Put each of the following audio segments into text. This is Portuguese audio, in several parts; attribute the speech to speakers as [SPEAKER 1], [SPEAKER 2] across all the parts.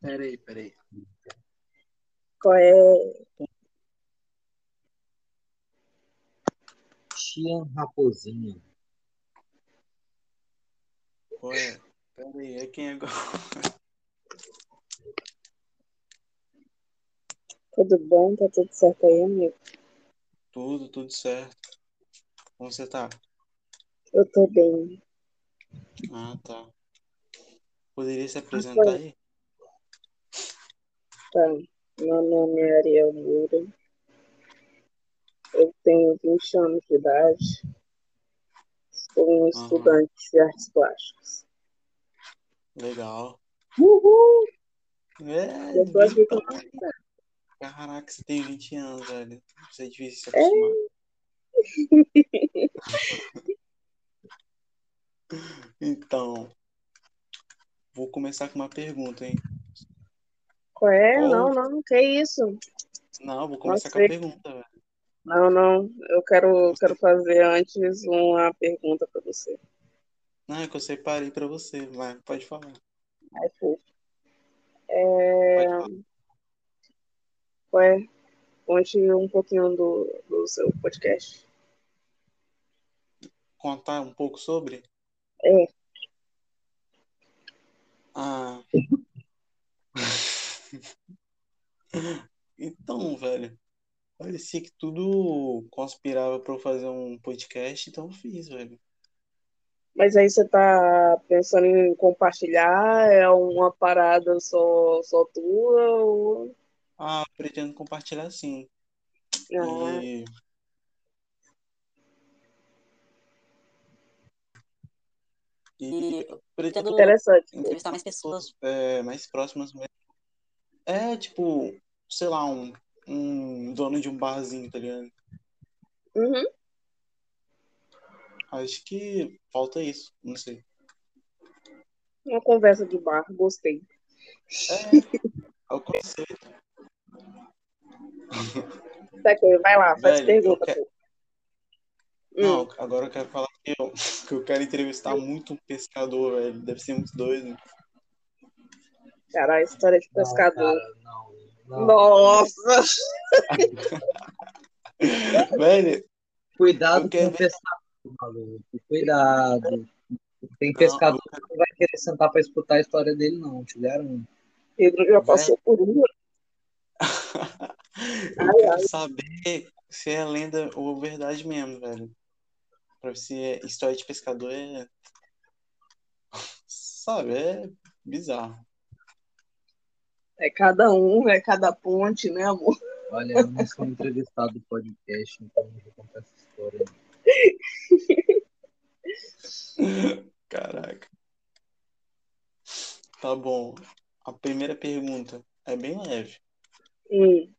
[SPEAKER 1] Peraí, peraí.
[SPEAKER 2] Qual é?
[SPEAKER 1] Tian Raposinha.
[SPEAKER 3] Ué, peraí, é quem agora?
[SPEAKER 2] Tudo bom? Tá tudo certo aí, amigo?
[SPEAKER 3] Tudo, tudo certo. Como você tá?
[SPEAKER 2] Eu tô bem.
[SPEAKER 3] Ah, tá. Poderia se apresentar aí?
[SPEAKER 2] Tá. Meu nome é Ariel Moura. Eu tenho 20 anos de idade. Sou um estudante de artes plásticas.
[SPEAKER 3] Legal.
[SPEAKER 2] Uhul!
[SPEAKER 3] É,
[SPEAKER 2] Eu tô aqui com.
[SPEAKER 3] Caraca, você tem 20 anos, velho. Você é difícil se
[SPEAKER 2] É.
[SPEAKER 3] acostumar. Então, vou começar com uma pergunta, hein?
[SPEAKER 2] É?
[SPEAKER 3] Qual-
[SPEAKER 2] Não, não, que isso?
[SPEAKER 3] Não, vou começar com
[SPEAKER 2] sei.
[SPEAKER 3] a pergunta, velho.
[SPEAKER 2] Não, não. Eu quero, quero fazer antes uma pergunta pra você.
[SPEAKER 3] Não, é que eu separei pra você, vai, pode falar.
[SPEAKER 2] Ai, fofo. É,
[SPEAKER 3] Pode falar.
[SPEAKER 2] qual é? Conte um pouquinho do, do seu podcast.
[SPEAKER 3] Contar um pouco sobre?
[SPEAKER 2] É.
[SPEAKER 3] Ah. Então, velho, parecia que tudo conspirava pra eu fazer um podcast, então eu fiz, velho.
[SPEAKER 2] Mas aí você tá pensando em compartilhar? É uma parada só, só tua? Ou...
[SPEAKER 3] Ah, pretendo compartilhar sim.
[SPEAKER 2] Ah,
[SPEAKER 3] E E pretendo
[SPEAKER 2] interessante.
[SPEAKER 3] entrevistar mais pessoas é, mais próximas mesmo. É, tipo, sei lá, um, um dono de um barzinho, tá ligado?
[SPEAKER 2] Uhum.
[SPEAKER 3] Acho que falta isso, não sei.
[SPEAKER 2] Uma conversa de bar, gostei.
[SPEAKER 3] É o conceito.
[SPEAKER 2] Tá aqui, vai lá, faz
[SPEAKER 3] Velho,
[SPEAKER 2] pergunta.
[SPEAKER 3] eu Não, agora eu quero falar que eu, que eu quero entrevistar muito um pescador, velho. Deve ser muito doido.
[SPEAKER 2] caralho, história de pescador.
[SPEAKER 1] Não, cara, não. não.
[SPEAKER 2] Nossa!
[SPEAKER 3] Velho,
[SPEAKER 1] Cuidado com o pescador, maluco. Cuidado. Tem
[SPEAKER 3] Não,
[SPEAKER 1] pescador
[SPEAKER 3] eu
[SPEAKER 1] que não vai querer sentar pra escutar a história dele, não. Te garanto.
[SPEAKER 2] Pedro já passou por uma.
[SPEAKER 3] eu quero saber se é lenda ou verdade mesmo, velho. Pra se é história de pescador é. Sabe, é bizarro.
[SPEAKER 2] É cada um, é cada ponte, né, amor?
[SPEAKER 1] Olha, eu não sou entrevistado do podcast, então não vou contar essa história.
[SPEAKER 3] Caraca. Tá bom. A primeira pergunta é bem leve.
[SPEAKER 2] Hum,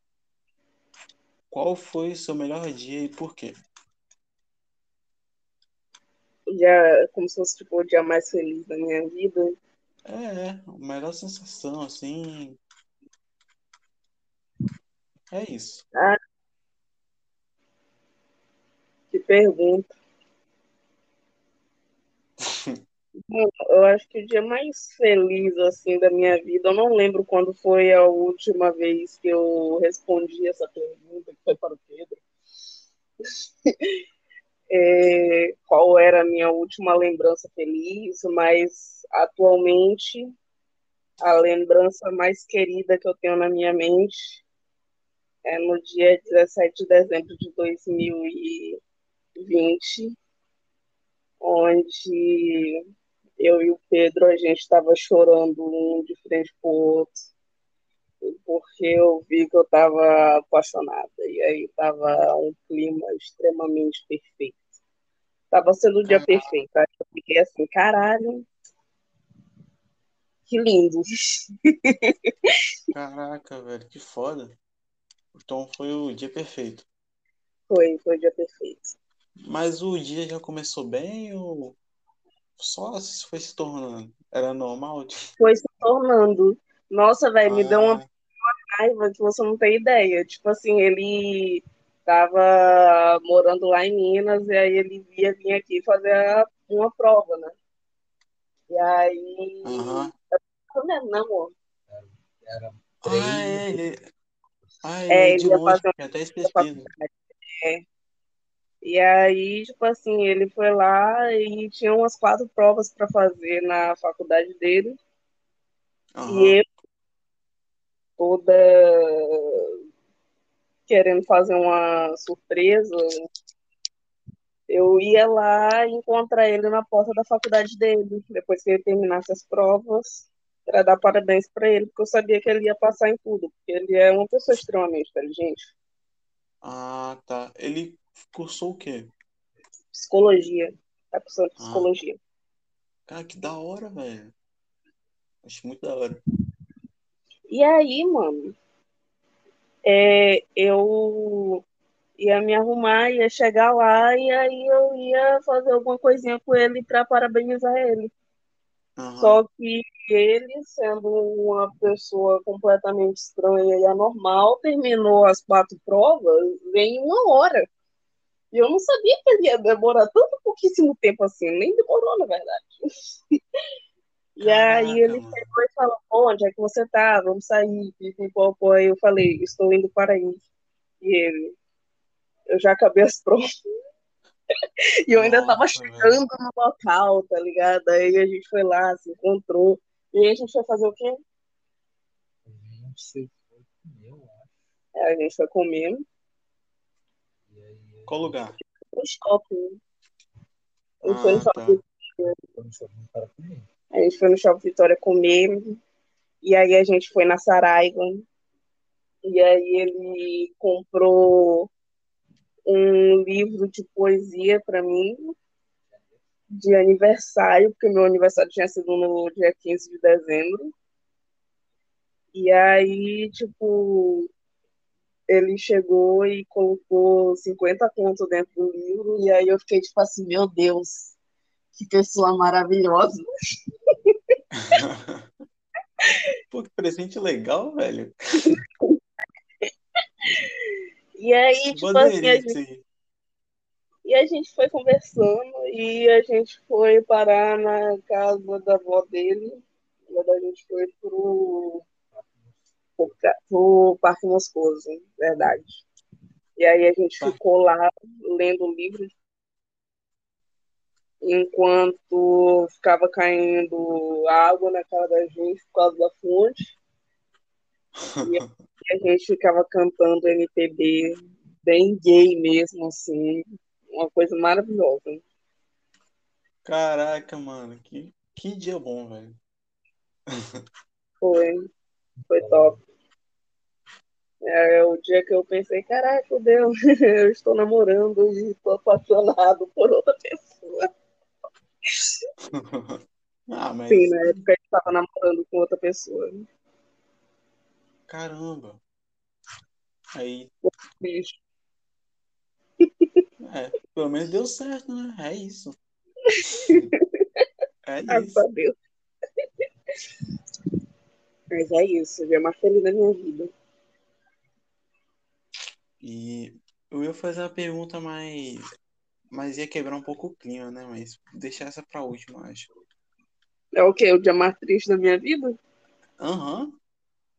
[SPEAKER 3] Qual foi o seu melhor dia e por quê?
[SPEAKER 2] O dia, como se fosse tipo, o dia mais feliz da minha vida.
[SPEAKER 3] É, a melhor sensação, assim. É isso.
[SPEAKER 2] Que pergunta. Bom, Eu acho que o dia mais feliz assim da minha vida, eu não lembro quando foi a última vez que eu respondi essa pergunta, que foi para o Pedro. É, qual era a minha última lembrança feliz, mas atualmente a lembrança mais querida que eu tenho na minha mente é no dia 17 de dezembro de 2020, onde eu e o Pedro, a gente estava chorando um de frente para o outro, porque eu vi que eu estava apaixonada, e aí estava um clima extremamente perfeito. Estava sendo o dia
[SPEAKER 3] Caraca.
[SPEAKER 2] perfeito. Aí eu fiquei assim, caralho, que lindo.
[SPEAKER 3] Caraca, velho, que foda. Então foi o dia perfeito.
[SPEAKER 2] Foi, foi o dia perfeito.
[SPEAKER 3] Mas o dia já começou bem ou só foi se tornando? Era normal?
[SPEAKER 2] Foi se tornando. Nossa, velho, me deu uma
[SPEAKER 3] Ah,
[SPEAKER 2] raiva que você não tem ideia. Tipo assim, ele tava morando lá em Minas e aí ele ia vir aqui fazer a- uma prova, né? E aí.
[SPEAKER 3] Aham.
[SPEAKER 2] Não lembro, não, amor.
[SPEAKER 1] Era
[SPEAKER 3] Ah, é, ele... Ah,
[SPEAKER 2] É,
[SPEAKER 3] é
[SPEAKER 2] ele
[SPEAKER 3] de
[SPEAKER 2] ia
[SPEAKER 3] longe,
[SPEAKER 2] fazer um-
[SPEAKER 3] até esquecido.
[SPEAKER 2] faculdade. É. E aí, tipo assim, ele foi lá e tinha umas quatro provas para fazer na faculdade dele.
[SPEAKER 3] Aham.
[SPEAKER 2] E eu, toda querendo fazer uma surpresa, eu ia lá encontrar ele na porta da faculdade dele, depois que ele terminasse as provas, para dar parabéns para ele, porque eu sabia que ele ia passar em tudo, porque ele é uma pessoa extremamente inteligente.
[SPEAKER 3] Ah, tá. Ele cursou o quê?
[SPEAKER 2] Psicologia, tá cursando
[SPEAKER 3] Ah.
[SPEAKER 2] psicologia.
[SPEAKER 3] Cara, que da hora, velho. Acho muito da hora.
[SPEAKER 2] E aí, mano, é, eu ia me arrumar, ia chegar lá e aí eu ia fazer alguma coisinha com ele para parabenizar ele.
[SPEAKER 3] Aham.
[SPEAKER 2] Só que ele, sendo uma pessoa completamente estranha e anormal, terminou as quatro provas em uma hora. E eu não sabia que ele ia demorar tanto pouquíssimo tempo assim, nem demorou, na verdade. E aí ele chegou e falou, "Pô, onde é que você tá? Vamos sair, pipipopó. Aí eu falei, estou indo para aí. E ele, eu já acabei as provas. E eu ainda tava
[SPEAKER 3] Nossa, velho.
[SPEAKER 2] chegando no local, tá ligado? Aí a gente foi lá, se encontrou. E aí a gente foi fazer o quê?
[SPEAKER 1] A gente se foi comer, eu acho.
[SPEAKER 2] É, a gente foi comer
[SPEAKER 1] E aí
[SPEAKER 3] Qual lugar?
[SPEAKER 2] no shopping. A gente foi no
[SPEAKER 3] Ah,
[SPEAKER 2] shopping,
[SPEAKER 3] tá.
[SPEAKER 1] foi no shopping para comer.
[SPEAKER 2] A gente foi no shopping Vitória comer. E aí a gente foi na Saraiva. E aí ele comprou um livro de poesia para mim, de aniversário, porque meu aniversário tinha sido no dia 15 de dezembro. E aí, tipo, ele chegou e colocou 50 contos dentro do livro, e aí eu fiquei tipo assim, meu Deus, que pessoa maravilhosa.
[SPEAKER 3] Pô, que presente legal, velho.
[SPEAKER 2] E aí, tipo assim, a gente, e a gente foi conversando, e a gente foi parar na casa da avó dele. A gente foi pro, pro, pro Parque Moscoso, verdade. E aí a gente ficou lá lendo o livro enquanto ficava caindo água na cara da gente por causa da fonte. E a gente ficava cantando MPB bem gay mesmo, assim. Uma coisa maravilhosa.
[SPEAKER 3] Caraca, mano, que, que dia bom, velho.
[SPEAKER 2] Foi, foi top. É o dia que eu pensei, caraca, fudeu, eu estou namorando e estou apaixonado por outra pessoa.
[SPEAKER 3] Ah, mas
[SPEAKER 2] Sim, na época eu estava namorando com outra pessoa.
[SPEAKER 3] caramba. Aí,
[SPEAKER 2] Bicho.
[SPEAKER 3] é, pelo menos deu certo, né? É isso. É
[SPEAKER 2] Graças
[SPEAKER 3] isso.
[SPEAKER 2] a Deus. Mas é isso, o dia mais feliz da minha vida.
[SPEAKER 3] E eu ia fazer uma pergunta mais. Mas ia quebrar um pouco o clima, né? Mas deixar essa pra última, acho.
[SPEAKER 2] É o quê? O dia mais triste da minha vida?
[SPEAKER 3] Aham.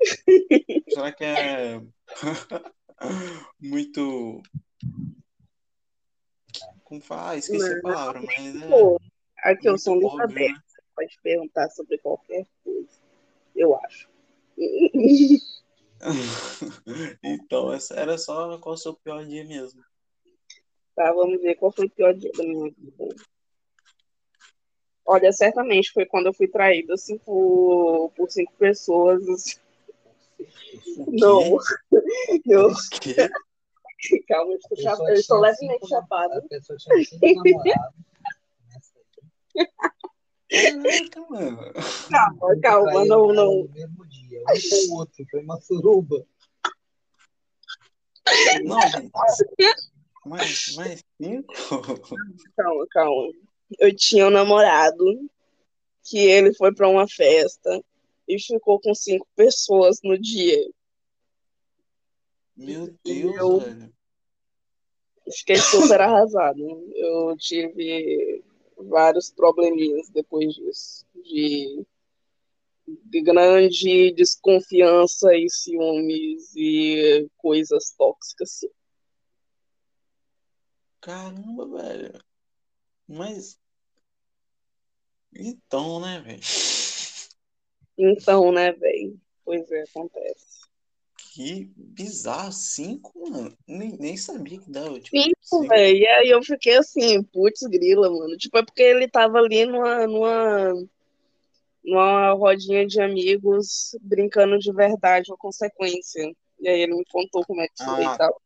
[SPEAKER 3] Será que é muito. Como fala? Ah, esqueci a
[SPEAKER 2] Não.
[SPEAKER 3] palavra, mas é
[SPEAKER 2] Pô, aqui eu sou livro aberto,
[SPEAKER 3] né?
[SPEAKER 2] pode perguntar sobre qualquer coisa, eu acho.
[SPEAKER 3] Então, essa era só qual o seu pior dia mesmo.
[SPEAKER 2] Tá, vamos ver qual foi o pior dia da minha vida. Olha, certamente foi quando eu fui traída assim, por, por cinco pessoas.
[SPEAKER 3] O
[SPEAKER 2] Não, eu,
[SPEAKER 3] O quê?
[SPEAKER 2] calma, eu estou, chapa- eu levemente chapada.
[SPEAKER 1] A pessoa tinha cinco namorados.
[SPEAKER 3] Caraca, mano.
[SPEAKER 2] Calma, calma, não, não.
[SPEAKER 1] No mesmo dia. Um com o outro. Foi uma suruba.
[SPEAKER 3] Não, gente. Mais, mais cinco?
[SPEAKER 2] Calma, calma. Eu tinha um namorado que ele foi para uma festa e ficou com cinco pessoas no dia.
[SPEAKER 3] Meu Deus,
[SPEAKER 2] Eu-
[SPEAKER 3] velho.
[SPEAKER 2] Fiquei super arrasada. Eu tive vários probleminhas depois disso. de, de grande desconfiança e ciúmes e coisas tóxicas.
[SPEAKER 3] Caramba, velho. Mas. Então, né, velho?
[SPEAKER 2] Então, né, velho? Pois é, acontece.
[SPEAKER 3] Que bizarro. Cinco, mano. Nem, nem sabia que dava. Tipo,
[SPEAKER 2] Cinco, velho. E aí eu fiquei assim, putz, grila, mano. Tipo, é porque ele tava ali numa, numa, numa rodinha de amigos brincando de verdade ou consequência. E aí ele me contou como é que foi
[SPEAKER 3] Ah,
[SPEAKER 2] e tal.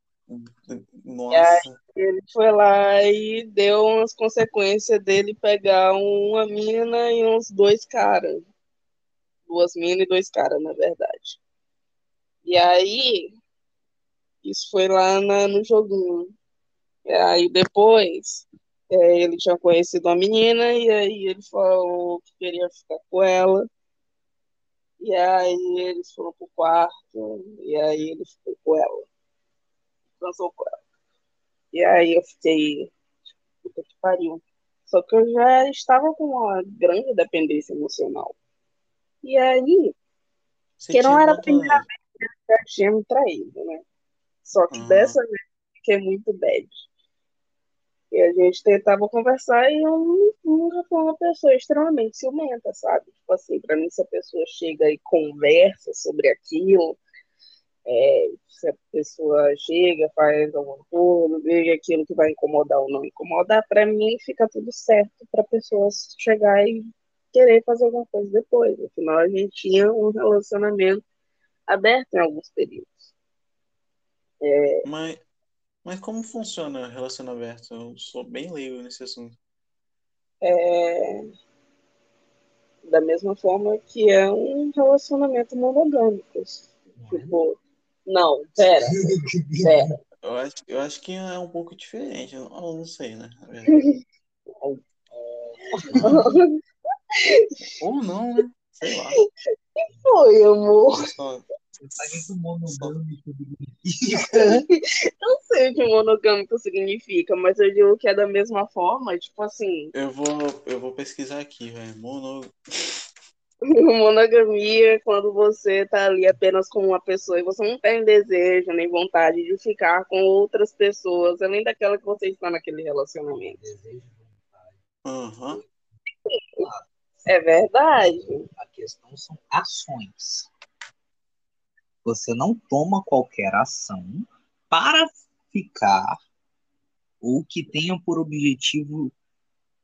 [SPEAKER 3] Nossa.
[SPEAKER 2] Ele foi lá e deu umas consequências dele pegar uma mina e uns dois caras. Duas minas e dois caras, na verdade. E aí, isso foi lá na- no joguinho. E aí depois, é, ele tinha conhecido uma menina e aí ele falou que queria ficar com ela. E aí eles foram pro quarto e aí ele ficou com ela. Transou com ela. E aí eu fiquei, puta que pariu. Só que eu já estava com uma grande dependência emocional. E aí,
[SPEAKER 3] Você
[SPEAKER 2] que não era a primeira
[SPEAKER 3] anos?
[SPEAKER 2] já tinha me traído, né? Só que
[SPEAKER 3] Aham.
[SPEAKER 2] dessa vez eu fiquei muito bad. E a gente tentava conversar e eu nunca fui uma pessoa extremamente ciumenta, sabe? Tipo assim, pra mim, se a pessoa chega e conversa sobre aquilo, é, se a pessoa chega, faz alguma coisa, vê aquilo que vai incomodar ou não incomodar, pra mim fica tudo certo pra pessoa chegar e querer fazer alguma coisa depois. Afinal, a gente tinha um relacionamento aberto em alguns períodos.
[SPEAKER 3] Mas, mas como funciona relacionamento aberto? Eu sou bem leigo nesse assunto.
[SPEAKER 2] É, da mesma forma que é um relacionamento monogâmico. Tipo, não, pera, pera.
[SPEAKER 3] Eu acho, eu acho que é um pouco diferente. Eu, não sei, né? Ou não, né? Sei lá.
[SPEAKER 2] Foi, amor.
[SPEAKER 3] Só-
[SPEAKER 1] que o monogâmico?
[SPEAKER 2] Não sei o que monogâmico significa, mas eu digo que é da mesma forma, tipo assim,
[SPEAKER 3] Eu vou, eu vou pesquisar aqui, velho. Mono...
[SPEAKER 2] monogamia é quando você tá ali apenas com uma pessoa e você não tem desejo nem vontade de ficar com outras pessoas, além daquela que você está naquele relacionamento.
[SPEAKER 1] Desejo de vontade.
[SPEAKER 3] Aham.
[SPEAKER 2] É verdade.
[SPEAKER 1] A questão são ações. Você não toma qualquer ação para ficar ou que tenha por objetivo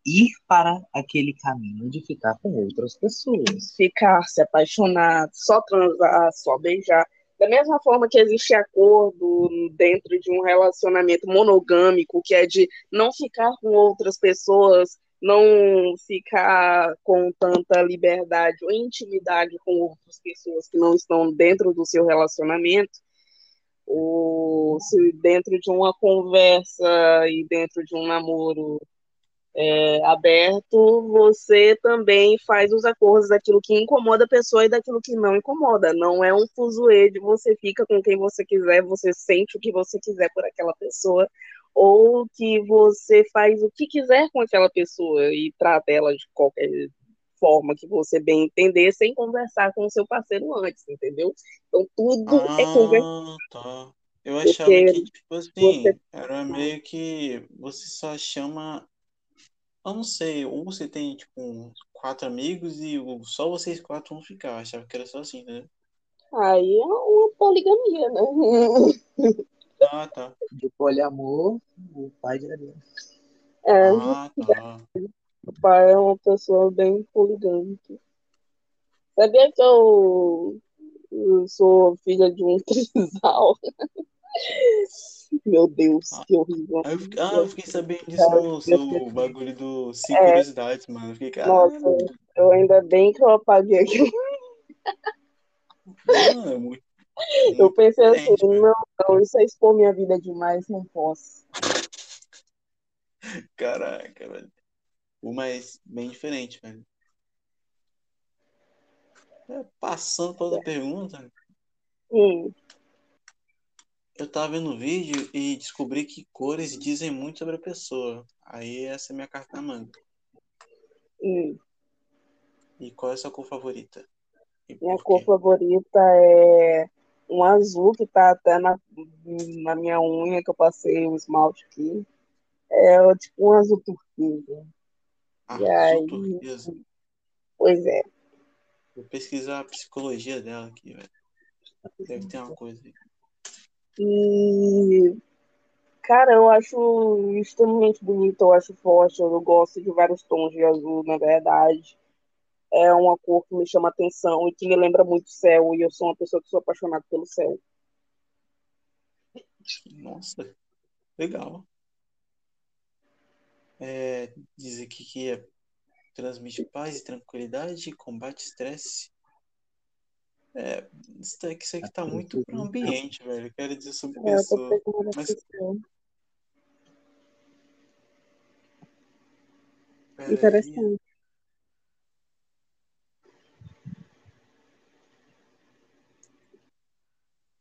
[SPEAKER 1] ir para aquele caminho de ficar com outras pessoas.
[SPEAKER 2] ficar, se apaixonar, só transar, só beijar. Da mesma forma que existe acordo dentro de um relacionamento monogâmico, que é de não ficar com outras pessoas, não ficar com tanta liberdade ou intimidade com outras pessoas que não estão dentro do seu relacionamento, ou se dentro de uma conversa e dentro de um namoro é, aberto, você também faz os acordos daquilo que incomoda a pessoa e daquilo que não incomoda. Não é um fuzuê de você fica com quem você quiser, você sente o que você quiser por aquela pessoa, ou que você faz o que quiser com aquela pessoa e trata ela de qualquer forma que você bem entender, sem conversar com o seu parceiro antes, entendeu? Então tudo é conversa.
[SPEAKER 3] Ah, tá. Eu achava
[SPEAKER 2] Porque
[SPEAKER 3] que, tipo assim,
[SPEAKER 2] você-
[SPEAKER 3] era meio que você só chama. Eu não sei, ou você tem, tipo, quatro amigos e o- só vocês quatro vão ficar. Eu achava que era só assim, né?
[SPEAKER 2] Aí é uma poligamia, né?
[SPEAKER 3] Ah, tá.
[SPEAKER 1] De poliamor, o pai de Ariel.
[SPEAKER 2] É,
[SPEAKER 3] Ah, tá.
[SPEAKER 2] Meu pai é uma pessoa bem poligâmica. Sabia que eu, eu sou filha de um trisal? Meu Deus, que horrível.
[SPEAKER 3] Aí eu fiquei, ah, eu fiquei sabendo disso no seu bagulho do Cinco
[SPEAKER 2] É.
[SPEAKER 3] Curiosidades, mano. Eu fiquei,
[SPEAKER 2] Nossa,
[SPEAKER 3] caralho,
[SPEAKER 2] eu ainda bem que eu apaguei aquilo.
[SPEAKER 3] mano, é muito.
[SPEAKER 2] Eu
[SPEAKER 3] muito
[SPEAKER 2] pensei assim, não, não, isso é expor minha vida demais, não posso.
[SPEAKER 3] Caraca, velho. O mais bem diferente, velho. É, passando para outra pergunta,
[SPEAKER 2] Hum,
[SPEAKER 3] eu tava vendo o vídeo e descobri que cores dizem muito sobre a pessoa. Aí essa é a minha carta na manga.
[SPEAKER 2] hum.
[SPEAKER 3] E qual é a sua cor favorita? E
[SPEAKER 2] Minha cor favorita é um azul que tá até na, na minha unha, que eu passei o esmalte aqui. É tipo um azul turquesa. E
[SPEAKER 3] Azul
[SPEAKER 2] aí,
[SPEAKER 3] turquesa.
[SPEAKER 2] pois é.
[SPEAKER 3] Vou pesquisar a psicologia dela aqui, velho. Deve ter uma coisa aí.
[SPEAKER 2] E, cara, eu acho extremamente bonito, eu acho forte, eu gosto de vários tons de azul, na verdade. É uma cor que me chama atenção e que me lembra muito o céu, e eu sou uma pessoa que sou apaixonada pelo céu.
[SPEAKER 3] Nossa, legal. É, diz aqui que é, transmite paz e tranquilidade, combate estresse. É, isso aqui, isso aqui tá muito pro ambiente, velho. Eu quero dizer sobre
[SPEAKER 2] É,
[SPEAKER 3] pessoa. Mas
[SPEAKER 2] esse. Interessante.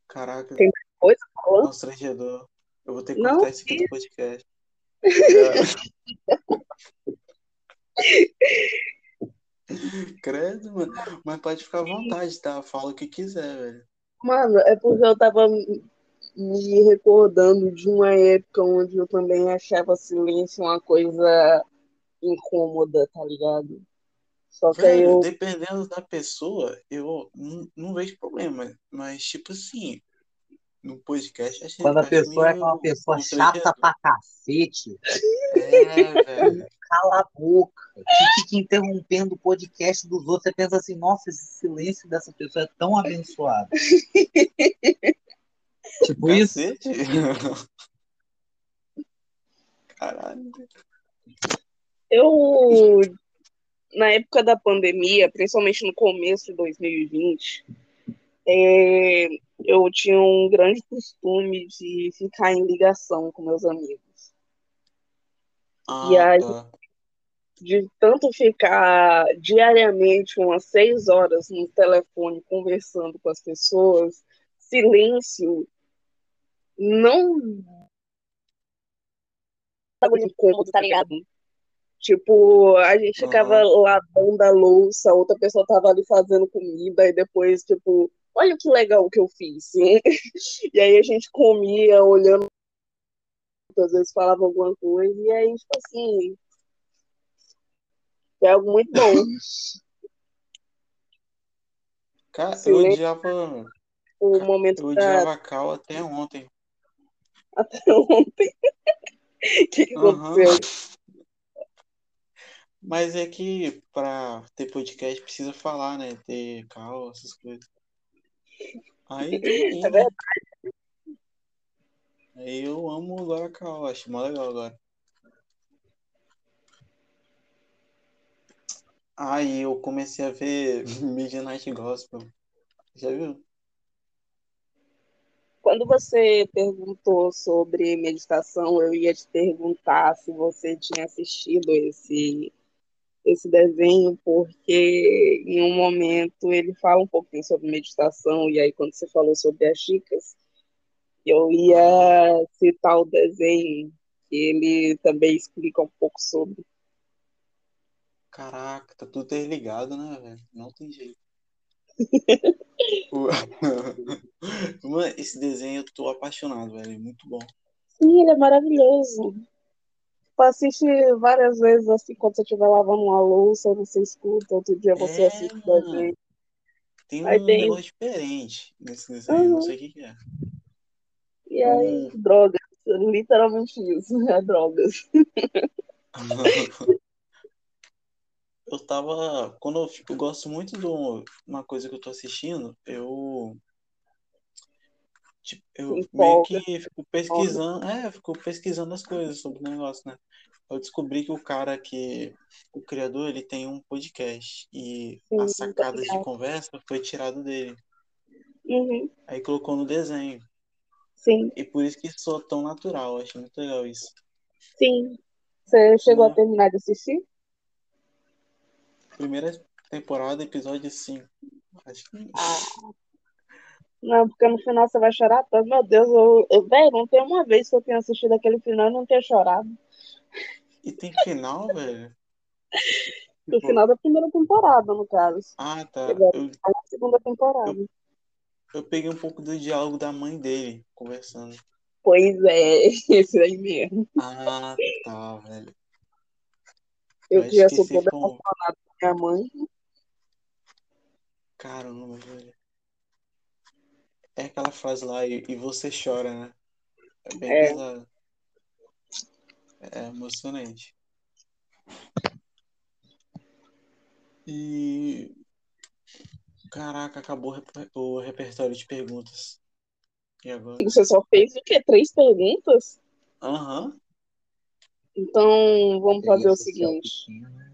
[SPEAKER 3] Caraca,
[SPEAKER 2] Tem coisa falando?
[SPEAKER 3] constrangedor. Eu vou ter que cortar isso aqui do podcast. É. Credo, mano. Mas pode ficar à vontade, tá? Fala o que quiser, velho.
[SPEAKER 2] Mano, é porque eu tava me recordando de uma época onde eu também achava silêncio uma coisa incômoda, tá ligado? Só que aí
[SPEAKER 3] Velho,
[SPEAKER 2] eu.
[SPEAKER 3] dependendo da pessoa, eu não, não vejo problema. Mas, tipo assim, no podcast, acho,
[SPEAKER 1] Quando a pessoa é uma pessoa chata pra cacete,
[SPEAKER 3] É, velho.
[SPEAKER 1] Cala a boca. Fica interrompendo o podcast dos outros. Você pensa assim, nossa, esse silêncio dessa pessoa é tão abençoado. tipo isso.
[SPEAKER 3] Cacete. Caralho.
[SPEAKER 2] Eu, na época da pandemia, principalmente no começo de 2020, é, eu tinha um grande costume de ficar em ligação com meus amigos. E
[SPEAKER 3] Ah,
[SPEAKER 2] aí,
[SPEAKER 3] tá.
[SPEAKER 2] De tanto ficar diariamente umas seis horas no telefone conversando com as pessoas, silêncio não incômodo, tá ligado? Tipo, a gente ficava
[SPEAKER 3] Aham.
[SPEAKER 2] lavando a louça, outra pessoa tava ali fazendo comida, e depois, tipo, olha que legal que eu fiz. E aí a gente comia, olhando, às vezes falava alguma coisa, e aí, tipo assim, é algo muito bom.
[SPEAKER 3] Cara, eu odiava.
[SPEAKER 2] o momento
[SPEAKER 3] Eu odiava a Cal até ontem.
[SPEAKER 2] até ontem. O que aconteceu?
[SPEAKER 3] Mas é que pra ter podcast precisa falar, né? Ter Cal, essas coisas. Aí
[SPEAKER 2] É
[SPEAKER 3] né?
[SPEAKER 2] verdade.
[SPEAKER 3] Aí eu amo agora a Cal, acho mó legal agora. Aí eu comecei a ver Midnight Gospel. Já viu?
[SPEAKER 2] Quando você perguntou sobre meditação, eu ia te perguntar se você tinha assistido esse, esse desenho, porque em um momento ele fala um pouquinho sobre meditação, e aí quando você falou sobre as dicas, eu ia citar o desenho, que ele também explica um pouco sobre.
[SPEAKER 3] Caraca, tá tudo interligado, né, velho? Não tem jeito. Mano, esse desenho eu tô apaixonado, velho. É muito bom.
[SPEAKER 2] Sim, ele é maravilhoso. Tu assiste várias vezes, assim, quando você estiver lavando uma louça, você escuta, outro dia você
[SPEAKER 3] É,
[SPEAKER 2] assiste
[SPEAKER 3] mano. Tem
[SPEAKER 2] Aí
[SPEAKER 3] um
[SPEAKER 2] tem
[SPEAKER 3] negócio diferente nesse desenho, não
[SPEAKER 2] Uhum.
[SPEAKER 3] sei o que que é.
[SPEAKER 2] E aí,
[SPEAKER 3] O...
[SPEAKER 2] drogas, literalmente isso, é drogas.
[SPEAKER 3] Eu tava. Quando eu, eu gosto muito de uma coisa que eu tô assistindo, eu. Tipo, eu meio que fico pesquisando. É, eu fico pesquisando as coisas sobre o negócio, né? Eu descobri que o cara que. O criador, ele tem um podcast. E
[SPEAKER 2] sim,
[SPEAKER 3] as sacadas de conversa foi tirado dele.
[SPEAKER 2] Uhum,
[SPEAKER 3] Aí colocou no desenho.
[SPEAKER 2] sim,
[SPEAKER 3] E por isso que soa tão natural. Acho muito legal isso.
[SPEAKER 2] sim. Você chegou a
[SPEAKER 3] Né?
[SPEAKER 2] terminar de assistir?
[SPEAKER 3] Primeira temporada, episódio 5. Acho que.
[SPEAKER 2] Ah, não, porque no final você vai chorar tanto. Meu Deus, eu, eu, velho, não tem uma vez que eu tenha assistido aquele final e não tenha chorado.
[SPEAKER 3] E tem final, velho?
[SPEAKER 2] No final da primeira temporada, no caso.
[SPEAKER 3] Ah, tá.
[SPEAKER 2] Agora
[SPEAKER 3] Eu,
[SPEAKER 2] na segunda temporada.
[SPEAKER 3] eu peguei um pouco do diálogo da mãe dele conversando.
[SPEAKER 2] Pois é, esse aí mesmo.
[SPEAKER 3] Ah, tá, velho.
[SPEAKER 2] Eu que já sou
[SPEAKER 3] esquecer
[SPEAKER 2] toda
[SPEAKER 3] como.
[SPEAKER 2] apaixonada por minha mãe.
[SPEAKER 3] Caramba, velho. É aquela frase lá, e, e você chora, né? É bem
[SPEAKER 2] É.
[SPEAKER 3] pesado. É emocionante. E. Caraca, acabou o reper- o repertório de perguntas. E agora?
[SPEAKER 2] Você só fez o quê? Três perguntas?
[SPEAKER 3] Aham.
[SPEAKER 2] Então, vamos fazer o seguinte.
[SPEAKER 1] pequena.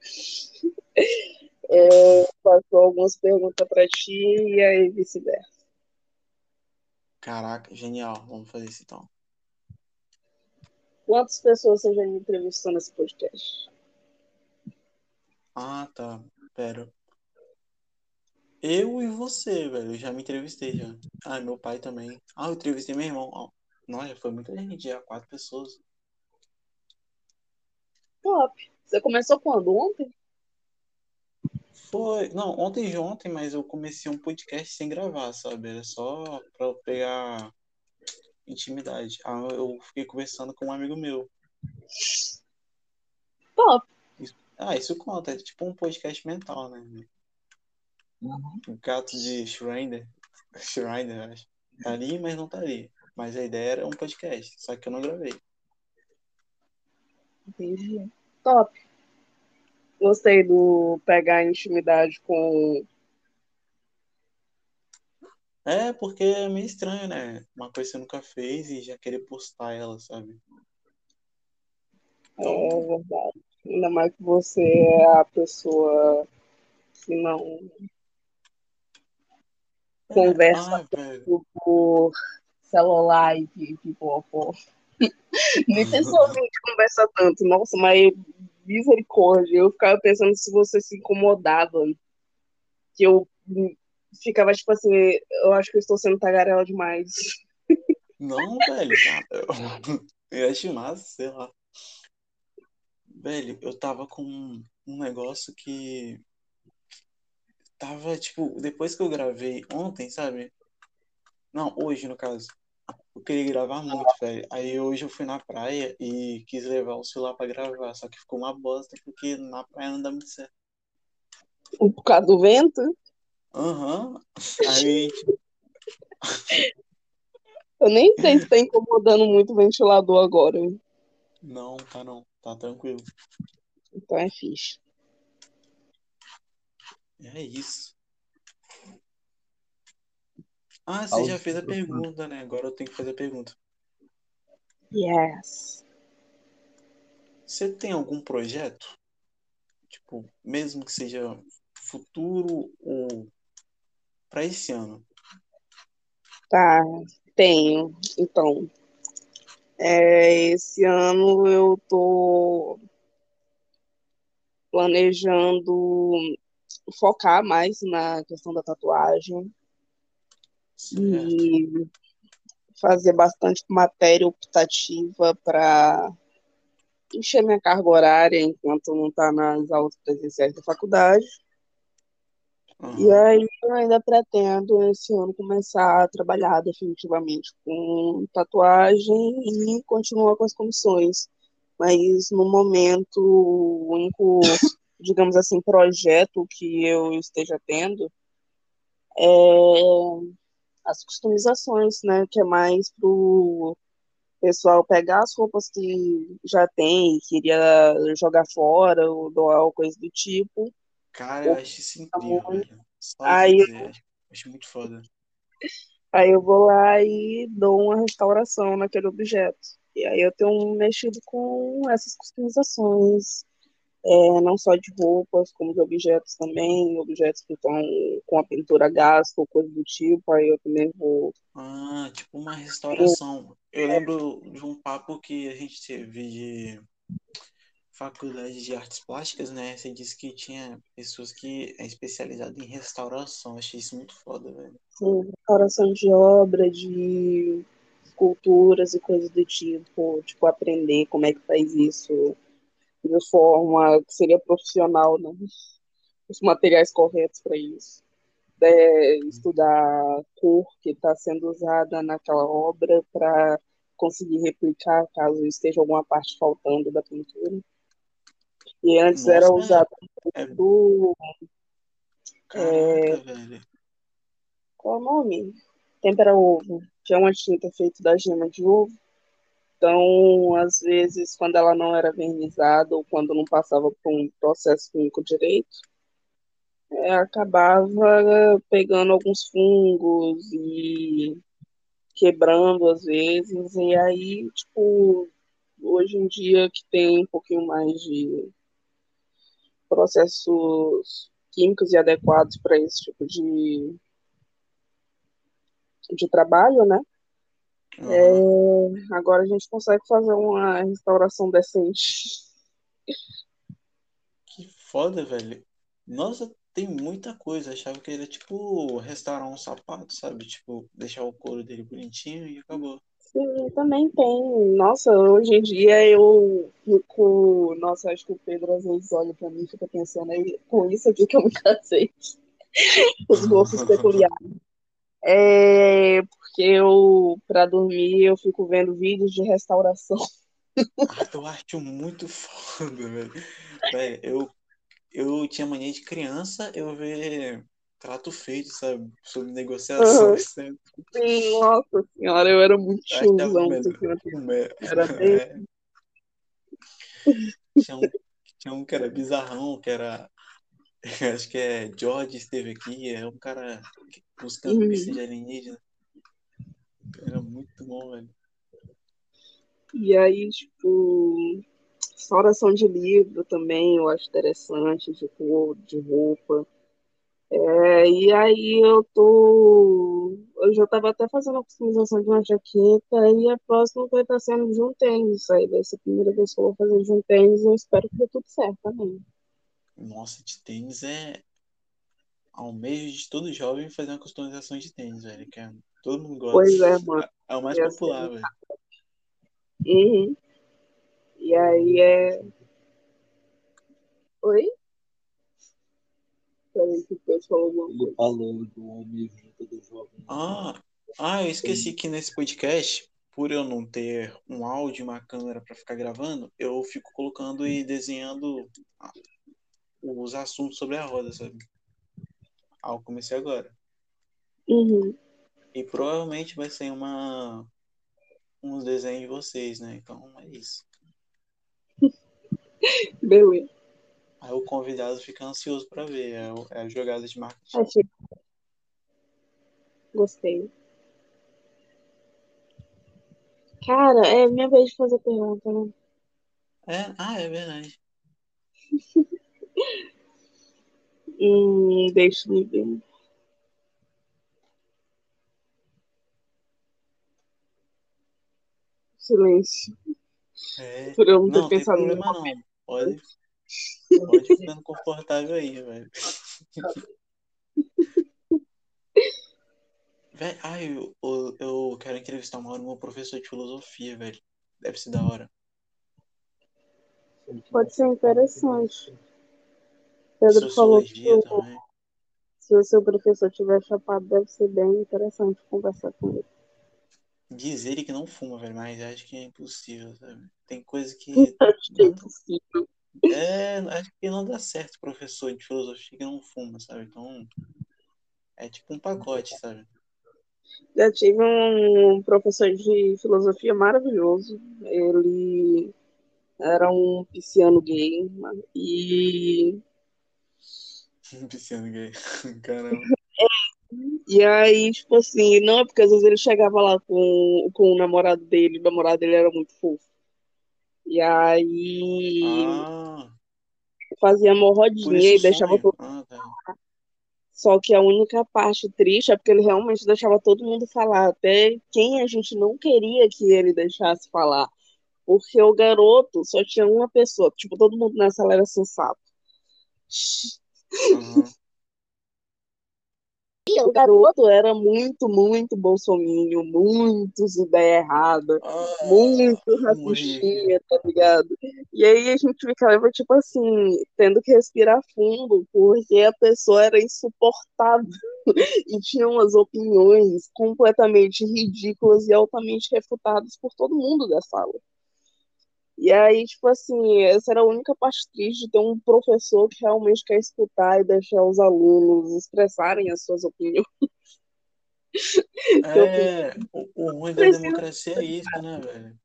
[SPEAKER 2] É, passou algumas perguntas para ti e aí vice-versa.
[SPEAKER 3] Caraca, genial. Vamos fazer isso então.
[SPEAKER 2] Quantas pessoas você já entrevistou nesse podcast?
[SPEAKER 3] Ah, tá. Pera. Eu e você, velho. Eu já me entrevistei já. Ah, meu pai também. Ah, eu entrevistei meu irmão. Ó, Nossa, foi muita gente, já quatro pessoas.
[SPEAKER 2] Top. Você começou quando? Ontem?
[SPEAKER 3] Foi, não, ontem de ontem, mas eu comecei um podcast sem gravar, sabe? Era só pra eu pegar intimidade. Ah, eu fiquei conversando com um amigo meu.
[SPEAKER 2] Top.
[SPEAKER 3] Ah, isso conta, é tipo um podcast mental, né?
[SPEAKER 1] Uhum.
[SPEAKER 3] O gato de Schreider, Schreider, acho. Tá ali, mas não tá ali. Mas a ideia era um podcast, só que eu não gravei.
[SPEAKER 2] Entendi. Top. Gostei do pegar intimidade com.
[SPEAKER 3] É, porque é meio estranho, né? Uma coisa que você nunca fez e já querer postar ela, sabe?
[SPEAKER 2] É verdade. Ainda mais que você é a pessoa que não
[SPEAKER 3] é,
[SPEAKER 2] conversa por celular e tipo, pô. Nem pessoalmente conversa tanto. Nossa, mas misericórdia. Eu ficava pensando se você se incomodava. Que eu ficava tipo assim, eu acho que eu estou sendo tagarela demais.
[SPEAKER 3] Não, velho. Eu, acho massa, sei lá. Velho, eu tava com um negócio que tava, tipo, depois que eu gravei ontem, sabe? Não, hoje, no caso. Eu queria gravar muito, velho. Aí hoje eu fui na praia e quis levar o celular pra gravar, só que ficou uma bosta porque na praia não dá muito certo.
[SPEAKER 2] Por causa do vento.
[SPEAKER 3] Aham. Aí, tipo,
[SPEAKER 2] Eu nem sei se tá incomodando muito o ventilador agora.
[SPEAKER 3] não, tá não, tá tranquilo.
[SPEAKER 2] Então é fixe.
[SPEAKER 3] É isso. Ah, você já fez a pergunta, né? Agora eu tenho que fazer a pergunta.
[SPEAKER 2] Yes.
[SPEAKER 3] Você tem algum projeto? Tipo, mesmo que seja futuro ou para esse ano?
[SPEAKER 2] Tá, tenho. Então, é, esse ano eu tô planejando focar mais na questão da tatuagem E fazer bastante matéria optativa para encher minha carga horária enquanto não tá nas aulas presenciais da faculdade. E
[SPEAKER 3] Aham.
[SPEAKER 2] aí eu ainda pretendo esse ano começar a trabalhar definitivamente com tatuagem e continuar com as comissões. Mas no momento, o único, digamos assim, projeto que eu esteja tendo é as customizações, né? Que é mais pro pessoal pegar as roupas que já tem e queria jogar fora ou doar ou coisa do tipo.
[SPEAKER 3] Cara, eu acho isso incrível, velho. De
[SPEAKER 2] Aí
[SPEAKER 3] acho, acho muito foda.
[SPEAKER 2] Aí eu vou lá e dou uma restauração naquele objeto. E aí eu tenho mexido com essas customizações, é, não só de roupas, como de objetos também, objetos que estão com a pintura gasta ou coisa do tipo, aí eu também vou.
[SPEAKER 3] Ah, tipo uma restauração. Eu lembro de um papo que a gente teve de faculdade de artes plásticas, né? Você disse que tinha pessoas que é especializada em restauração. Achei isso muito foda, velho.
[SPEAKER 2] Sim, restauração de obra, de esculturas e coisas do tipo, tipo, aprender como é que faz isso de forma que seria profissional, né? os materiais corretos para isso. É, estudar a cor que está sendo usada naquela obra para conseguir replicar caso esteja alguma parte faltando da pintura. E antes
[SPEAKER 3] Nossa,
[SPEAKER 2] era usado
[SPEAKER 3] é-
[SPEAKER 2] do.
[SPEAKER 3] Caraca,
[SPEAKER 2] É. Qual o nome? Tempera ovo, que é uma tinta feita da gema de ovo. Então, às vezes, quando ela não era vernizada ou quando não passava por um processo químico direito, é, acabava pegando alguns fungos e quebrando às vezes. E aí, tipo, hoje em dia que tem um pouquinho mais de processos químicos e adequados para esse tipo de, de trabalho, né?
[SPEAKER 3] Aham.
[SPEAKER 2] É, agora a gente consegue fazer uma restauração decente.
[SPEAKER 3] Que foda, velho. Nossa, tem muita coisa. Achava que era tipo restaurar um sapato, sabe? Tipo, deixar o couro dele bonitinho e acabou.
[SPEAKER 2] Sim, também tem. Nossa, hoje em dia eu fico. Nossa, acho que o Pedro às vezes olha pra mim e fica pensando aí, com isso aqui que eu me casei. Os gostos peculiares. É porque eu, pra dormir, eu fico vendo vídeos de restauração.
[SPEAKER 3] Eu acho muito foda, velho. Velho, eu, eu tinha mania de criança eu ver trato feito, sabe? Sobre negociação.
[SPEAKER 2] Uhum.
[SPEAKER 3] sempre.
[SPEAKER 2] Sim, nossa senhora, eu era muito
[SPEAKER 3] Eu achava
[SPEAKER 2] chuzão.
[SPEAKER 3] o melhor.
[SPEAKER 2] pequena.
[SPEAKER 3] o me-
[SPEAKER 2] Era bem-
[SPEAKER 3] É. Tinha um, tinha um que era bizarrão, que era. Acho que é George esteve aqui, é um cara buscando
[SPEAKER 2] Uhum.
[SPEAKER 3] de alienígena. Era muito bom, velho.
[SPEAKER 2] E aí, tipo, restauração de livro também eu acho interessante, de cor, de roupa. É, e aí eu tô. Eu já tava até fazendo a customização de uma jaqueta e a próxima vai estar sendo de um tênis. Aí vai ser a primeira vez que eu vou fazer de um tênis eu espero que dê tudo certo também.
[SPEAKER 3] Nossa, de tênis é. Ao meio de todo jovem fazer uma customização de tênis, velho. Que é... todo mundo gosta.
[SPEAKER 2] Pois é, mano.
[SPEAKER 3] É o mais
[SPEAKER 2] Ia ser
[SPEAKER 3] popular, velho.
[SPEAKER 2] Uhum. E aí é. Oi? Peraí, que o Pedro falou alguma
[SPEAKER 1] Ele
[SPEAKER 2] coisa.
[SPEAKER 1] falou do homem de todo jovem.
[SPEAKER 3] Ah, ah, eu esqueci que nesse podcast, por eu não ter um áudio e uma câmera pra ficar gravando, eu fico colocando e desenhando os assuntos sobre a roda, sabe? Ah, eu comecei agora.
[SPEAKER 2] Uhum.
[SPEAKER 3] E provavelmente vai ser uma uns desenhos de vocês, né? Então é isso.
[SPEAKER 2] Beleza.
[SPEAKER 3] Aí o convidado fica ansioso pra ver. É, é a jogada de marketing.
[SPEAKER 2] Achei. Gostei. Cara, é minha vez de fazer pergunta, né?
[SPEAKER 3] É, ah, é verdade.
[SPEAKER 2] Hum, deixa-me ver. Silêncio.
[SPEAKER 3] É.
[SPEAKER 2] Por eu não ter
[SPEAKER 3] Não, tem
[SPEAKER 2] pensado
[SPEAKER 3] problema não. Pode, pode ficando confortável aí, velho. Véi, ai, eu, eu, eu quero entrevistar uma hora o meu professor de filosofia, velho. Deve ser da hora.
[SPEAKER 2] Pode ser interessante. Pedro falou que
[SPEAKER 3] também.
[SPEAKER 2] se o seu professor tiver chapado, deve ser bem interessante conversar com ele.
[SPEAKER 3] Diz ele que não fuma, velho, mas acho que é impossível, sabe? Tem coisa que.
[SPEAKER 2] Acho que é impossível.
[SPEAKER 3] é, acho que não dá certo professor de filosofia que não fuma, sabe? Então. É tipo um pacote, sabe?
[SPEAKER 2] Já tive um professor de filosofia maravilhoso. Ele era um pisciano gay e
[SPEAKER 3] Pisciano gay. Caramba.
[SPEAKER 2] E aí, tipo assim, não, porque às vezes ele chegava lá com, com o namorado dele, o namorado dele era muito fofo. E aí
[SPEAKER 3] Ah,
[SPEAKER 2] fazia mó
[SPEAKER 3] por
[SPEAKER 2] rodinha e deixava
[SPEAKER 3] sonho.
[SPEAKER 2] todo.
[SPEAKER 3] Ah, tá.
[SPEAKER 2] Só que a única parte triste é porque ele realmente deixava todo mundo falar, até quem a gente não queria que ele deixasse falar. Porque o garoto só tinha uma pessoa, tipo, todo mundo na sala era sensato.
[SPEAKER 3] Aham.
[SPEAKER 2] o garoto era muito, muito bolsominion, muito ideia errada,
[SPEAKER 3] Ah,
[SPEAKER 2] muito racistinha, tá ligado? E aí a gente ficava, tipo assim, tendo que respirar fundo, porque a pessoa era insuportável e tinha umas opiniões completamente ridículas e altamente refutadas por todo mundo da sala. E aí, tipo assim, essa era a única parte triste de ter um professor que realmente quer escutar e deixar os alunos expressarem as suas opiniões.
[SPEAKER 3] É, o, o ruim da democracia é isso, né, velho?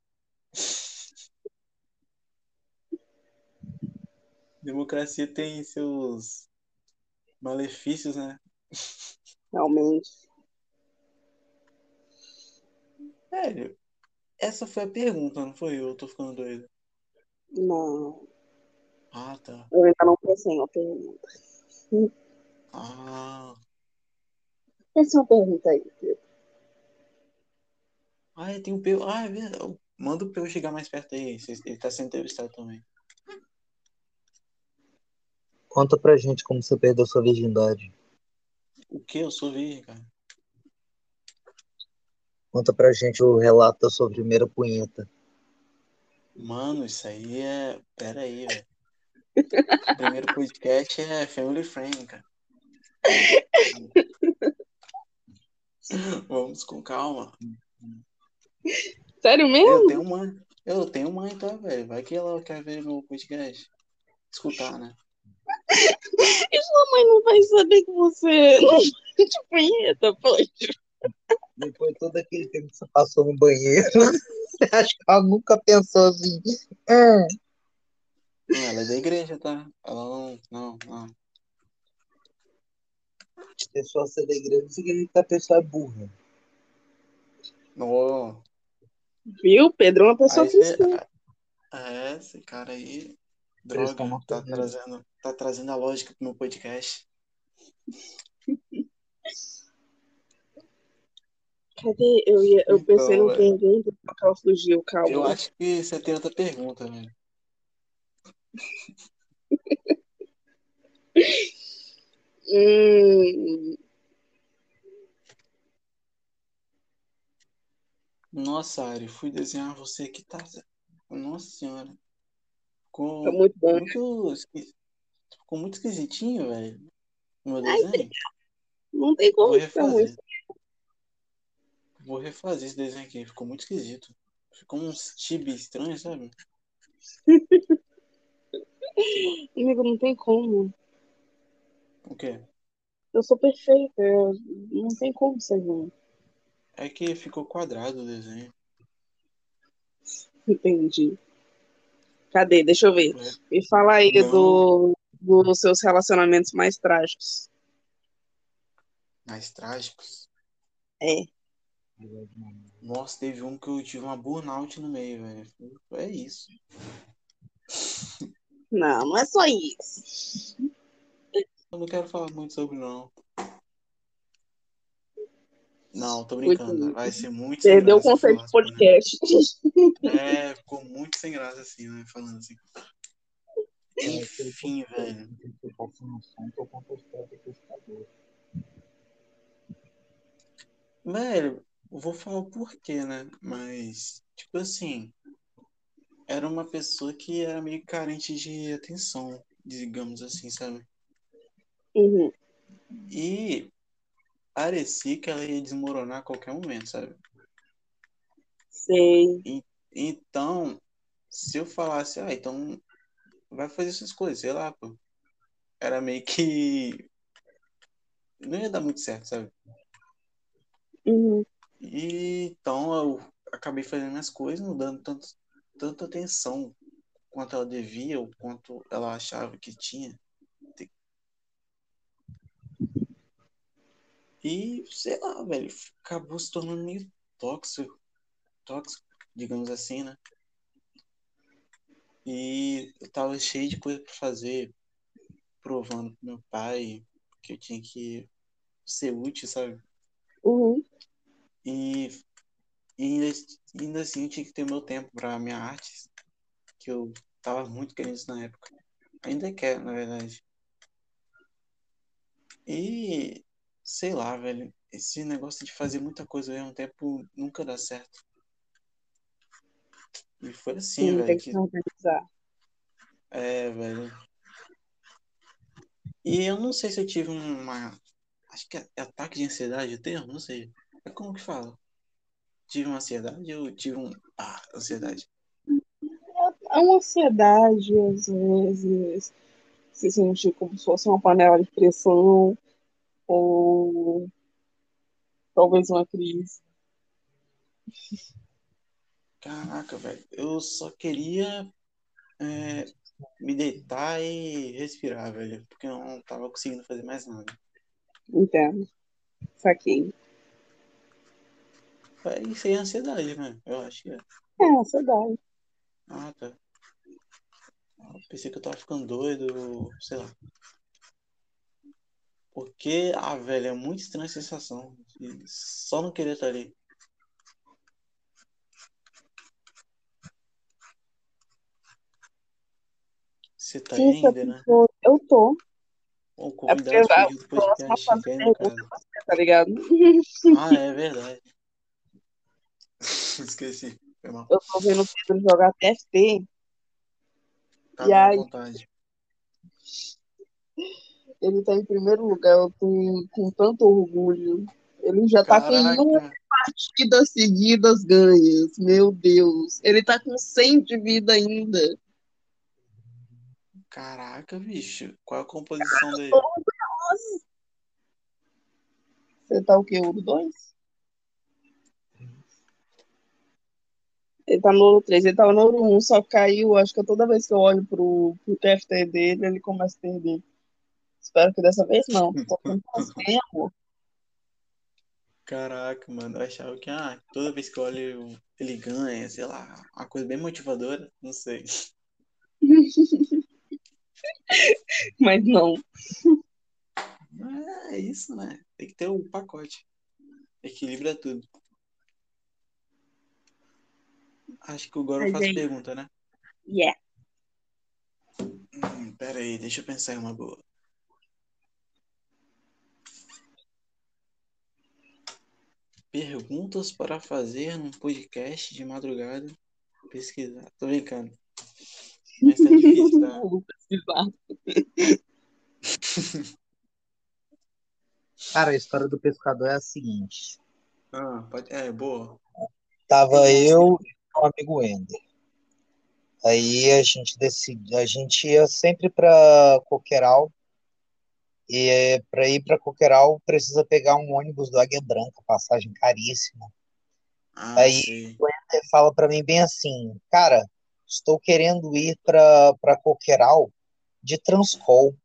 [SPEAKER 3] Democracia tem seus malefícios, né?
[SPEAKER 2] Realmente.
[SPEAKER 3] Velho, essa foi a pergunta, não foi eu? Eu tô ficando doido.
[SPEAKER 2] Não,
[SPEAKER 3] Ah, tá.
[SPEAKER 2] eu ainda não pensei em uma pergunta.
[SPEAKER 3] Ah,
[SPEAKER 2] Pensa uma pergunta aí, Pedro.
[SPEAKER 3] ah tem um Peu. Ah, é verdade. Manda o Peu chegar mais perto aí. Ele tá sendo entrevistado também.
[SPEAKER 1] Conta pra gente como você perdeu sua virgindade.
[SPEAKER 3] O que? Eu sou virgem, cara.
[SPEAKER 1] Conta pra gente o relato da sua primeira punheta.
[SPEAKER 3] Mano, isso aí é. Pera aí, velho. O primeiro podcast é Family Friend, cara. Vamos com calma.
[SPEAKER 2] Sério mesmo?
[SPEAKER 3] Eu tenho mãe. Eu tenho mãe, tá, velho? Vai que ela quer ver meu podcast. Escutar, né?
[SPEAKER 2] E sua mãe não vai saber que você não de punheta, poxa.
[SPEAKER 1] Depois de todo aquele tempo que você passou no banheiro, você acha que ela nunca pensou assim? "Hum,
[SPEAKER 3] Não, ela é da igreja, tá? Ela não. Não, não.
[SPEAKER 1] pessoa ser da igreja não significa que a pessoa é burra.
[SPEAKER 3] Não.
[SPEAKER 2] Viu? Pedro é uma pessoa
[SPEAKER 3] Aí
[SPEAKER 2] cristã.
[SPEAKER 3] É, esse cara aí. Droga, tá trazendo, tá trazendo a lógica pro meu podcast.
[SPEAKER 2] Cadê? Eu, ia, eu pensei
[SPEAKER 3] Então,
[SPEAKER 2] no
[SPEAKER 3] é.
[SPEAKER 2] pergunta, só que ela fugiu, calma.
[SPEAKER 3] Eu acho que você tem outra pergunta, velho.
[SPEAKER 2] Hum,
[SPEAKER 3] Nossa, Ari, fui desenhar você aqui, tá? Nossa senhora. Ficou
[SPEAKER 2] tá muito bom.
[SPEAKER 3] muito, ficou muito esquisitinho, velho. O meu
[SPEAKER 2] Ai,
[SPEAKER 3] desenho.
[SPEAKER 2] Não tem como ficar muito.
[SPEAKER 3] Vou refazer esse desenho aqui. Ficou muito esquisito. Ficou um chibi estranho, sabe?
[SPEAKER 2] Amigo, não tem como.
[SPEAKER 3] O quê?
[SPEAKER 2] Eu sou perfeita. eu- Não tem como ser ruim.
[SPEAKER 3] É que ficou quadrado o desenho.
[SPEAKER 2] Entendi. Cadê? Deixa eu ver.
[SPEAKER 3] Re-
[SPEAKER 2] Me fala aí do, dos seus relacionamentos mais trágicos.
[SPEAKER 3] Mais trágicos.
[SPEAKER 2] É.
[SPEAKER 3] Nossa, teve um que eu tive uma burnout no meio, velho. É isso.
[SPEAKER 2] Não, não é só isso.
[SPEAKER 3] Eu não quero falar muito sobre, não. Não, tô brincando. Vai ser muito sem
[SPEAKER 2] Perdeu o conceito
[SPEAKER 3] falar
[SPEAKER 2] de
[SPEAKER 3] sobre-
[SPEAKER 2] podcast.
[SPEAKER 3] É, ficou muito sem graça assim, né? Falando assim. Enfim, velho. Velho, eu vou falar o porquê, né? Mas, tipo assim, era uma pessoa que era meio carente de atenção, digamos assim, sabe?
[SPEAKER 2] Uhum.
[SPEAKER 3] E parecia que ela ia desmoronar a qualquer momento, sabe?
[SPEAKER 2] Sei.
[SPEAKER 3] Então, se eu falasse, ah, então vai fazer essas coisas, sei lá, pô. Era meio que. Não ia dar muito certo, sabe?
[SPEAKER 2] Uhum.
[SPEAKER 3] E então eu acabei fazendo minhas coisas, não dando tanto, tanta atenção quanto ela devia ou quanto ela achava que tinha. E, sei lá, velho, acabou se tornando meio tóxico, tóxico, digamos assim, né? E eu tava cheio de coisa pra fazer, provando pro meu pai que eu tinha que ser útil, sabe?
[SPEAKER 2] Uhum.
[SPEAKER 3] E, e ainda, ainda assim eu tinha que ter meu tempo pra minha arte, que eu tava muito querendo isso na época. Ainda quero, na verdade. E sei lá, velho. Esse negócio de fazer muita coisa ao mesmo tempo nunca dá certo. E foi assim,
[SPEAKER 2] Sim,
[SPEAKER 3] velho.
[SPEAKER 2] tem que
[SPEAKER 3] que-
[SPEAKER 2] organizar.
[SPEAKER 3] É, velho. E eu não sei se eu tive uma. Acho que é ataque de ansiedade o termo, não sei. É como que fala? Tive uma ansiedade ou tive um. Ah, ansiedade.
[SPEAKER 2] É uma ansiedade, às vezes, se sentir como se fosse uma panela de pressão, ou talvez uma crise.
[SPEAKER 3] Caraca, velho. Eu só queria é, me deitar e respirar, velho. Porque eu não tava conseguindo fazer mais nada.
[SPEAKER 2] Entendo. Saquei.
[SPEAKER 3] É, Isso aí é ansiedade, né? Eu acho que é.
[SPEAKER 2] É, ansiedade.
[SPEAKER 3] Ah, tá. Eu pensei que eu tava ficando doido, sei lá. Porque, ah, velho, é muito estranha a sensação. de só não querer estar ali. Você tá
[SPEAKER 2] Isso,
[SPEAKER 3] ainda, né?
[SPEAKER 2] eu- Eu tô.
[SPEAKER 3] O
[SPEAKER 2] É
[SPEAKER 3] convidado
[SPEAKER 2] porque a
[SPEAKER 3] fugiu do
[SPEAKER 2] próxima
[SPEAKER 3] podcast,
[SPEAKER 2] fase
[SPEAKER 3] vem no
[SPEAKER 2] pergunta
[SPEAKER 3] caso.
[SPEAKER 2] é você, tá ligado?
[SPEAKER 3] Ah, é verdade. Esqueci. Foi mal.
[SPEAKER 2] Eu tô vendo o Pedro jogar TFT
[SPEAKER 3] Tá
[SPEAKER 2] e aí
[SPEAKER 3] vontade.
[SPEAKER 2] ele tá em primeiro lugar. Eu tô com tanto orgulho. Ele já tá com
[SPEAKER 3] Caraca.
[SPEAKER 2] partidas seguidas ganhas. Meu Deus. Ele tá com 100 de vida ainda.
[SPEAKER 3] Caraca, bicho. Qual é a composição dele?
[SPEAKER 2] Você tá o quê? Ouro 2? Ele tá no ouro 3, ele tava no ouro 1, só caiu. Acho que toda vez que eu olho pro, pro TFT dele, ele começa a perder. Espero que dessa vez não. Tô com tempo.
[SPEAKER 3] Caraca, mano. Eu achava que ah, toda vez que eu olho ele ganha, sei lá, uma coisa bem motivadora. Não sei.
[SPEAKER 2] Mas não.
[SPEAKER 3] Mas é isso, né? Tem que ter o pacote. Equilibra tudo. Acho que agora eu
[SPEAKER 2] Mas
[SPEAKER 3] faço
[SPEAKER 2] aí-
[SPEAKER 3] pergunta, né?
[SPEAKER 2] Yeah.
[SPEAKER 3] Hum, pera aí, deixa eu pensar em uma boa. Perguntas para fazer num podcast de madrugada. Pesquisar. Tô brincando. Mas tá difícil, tá?
[SPEAKER 2] Vou pesquisar.
[SPEAKER 1] Cara, a história do pescador é a seguinte.
[SPEAKER 3] Ah, pode... É, boa.
[SPEAKER 1] Tava eu meu amigo Ender. Aí a gente decidi, a gente ia sempre para Coqueiral. E para ir para Coqueiral precisa pegar um ônibus do Águia Branca, passagem caríssima.
[SPEAKER 3] Ah,
[SPEAKER 1] Aí-
[SPEAKER 3] sei.
[SPEAKER 1] Ele fala para mim bem assim, cara, estou querendo ir para para Coqueiral de Transcol.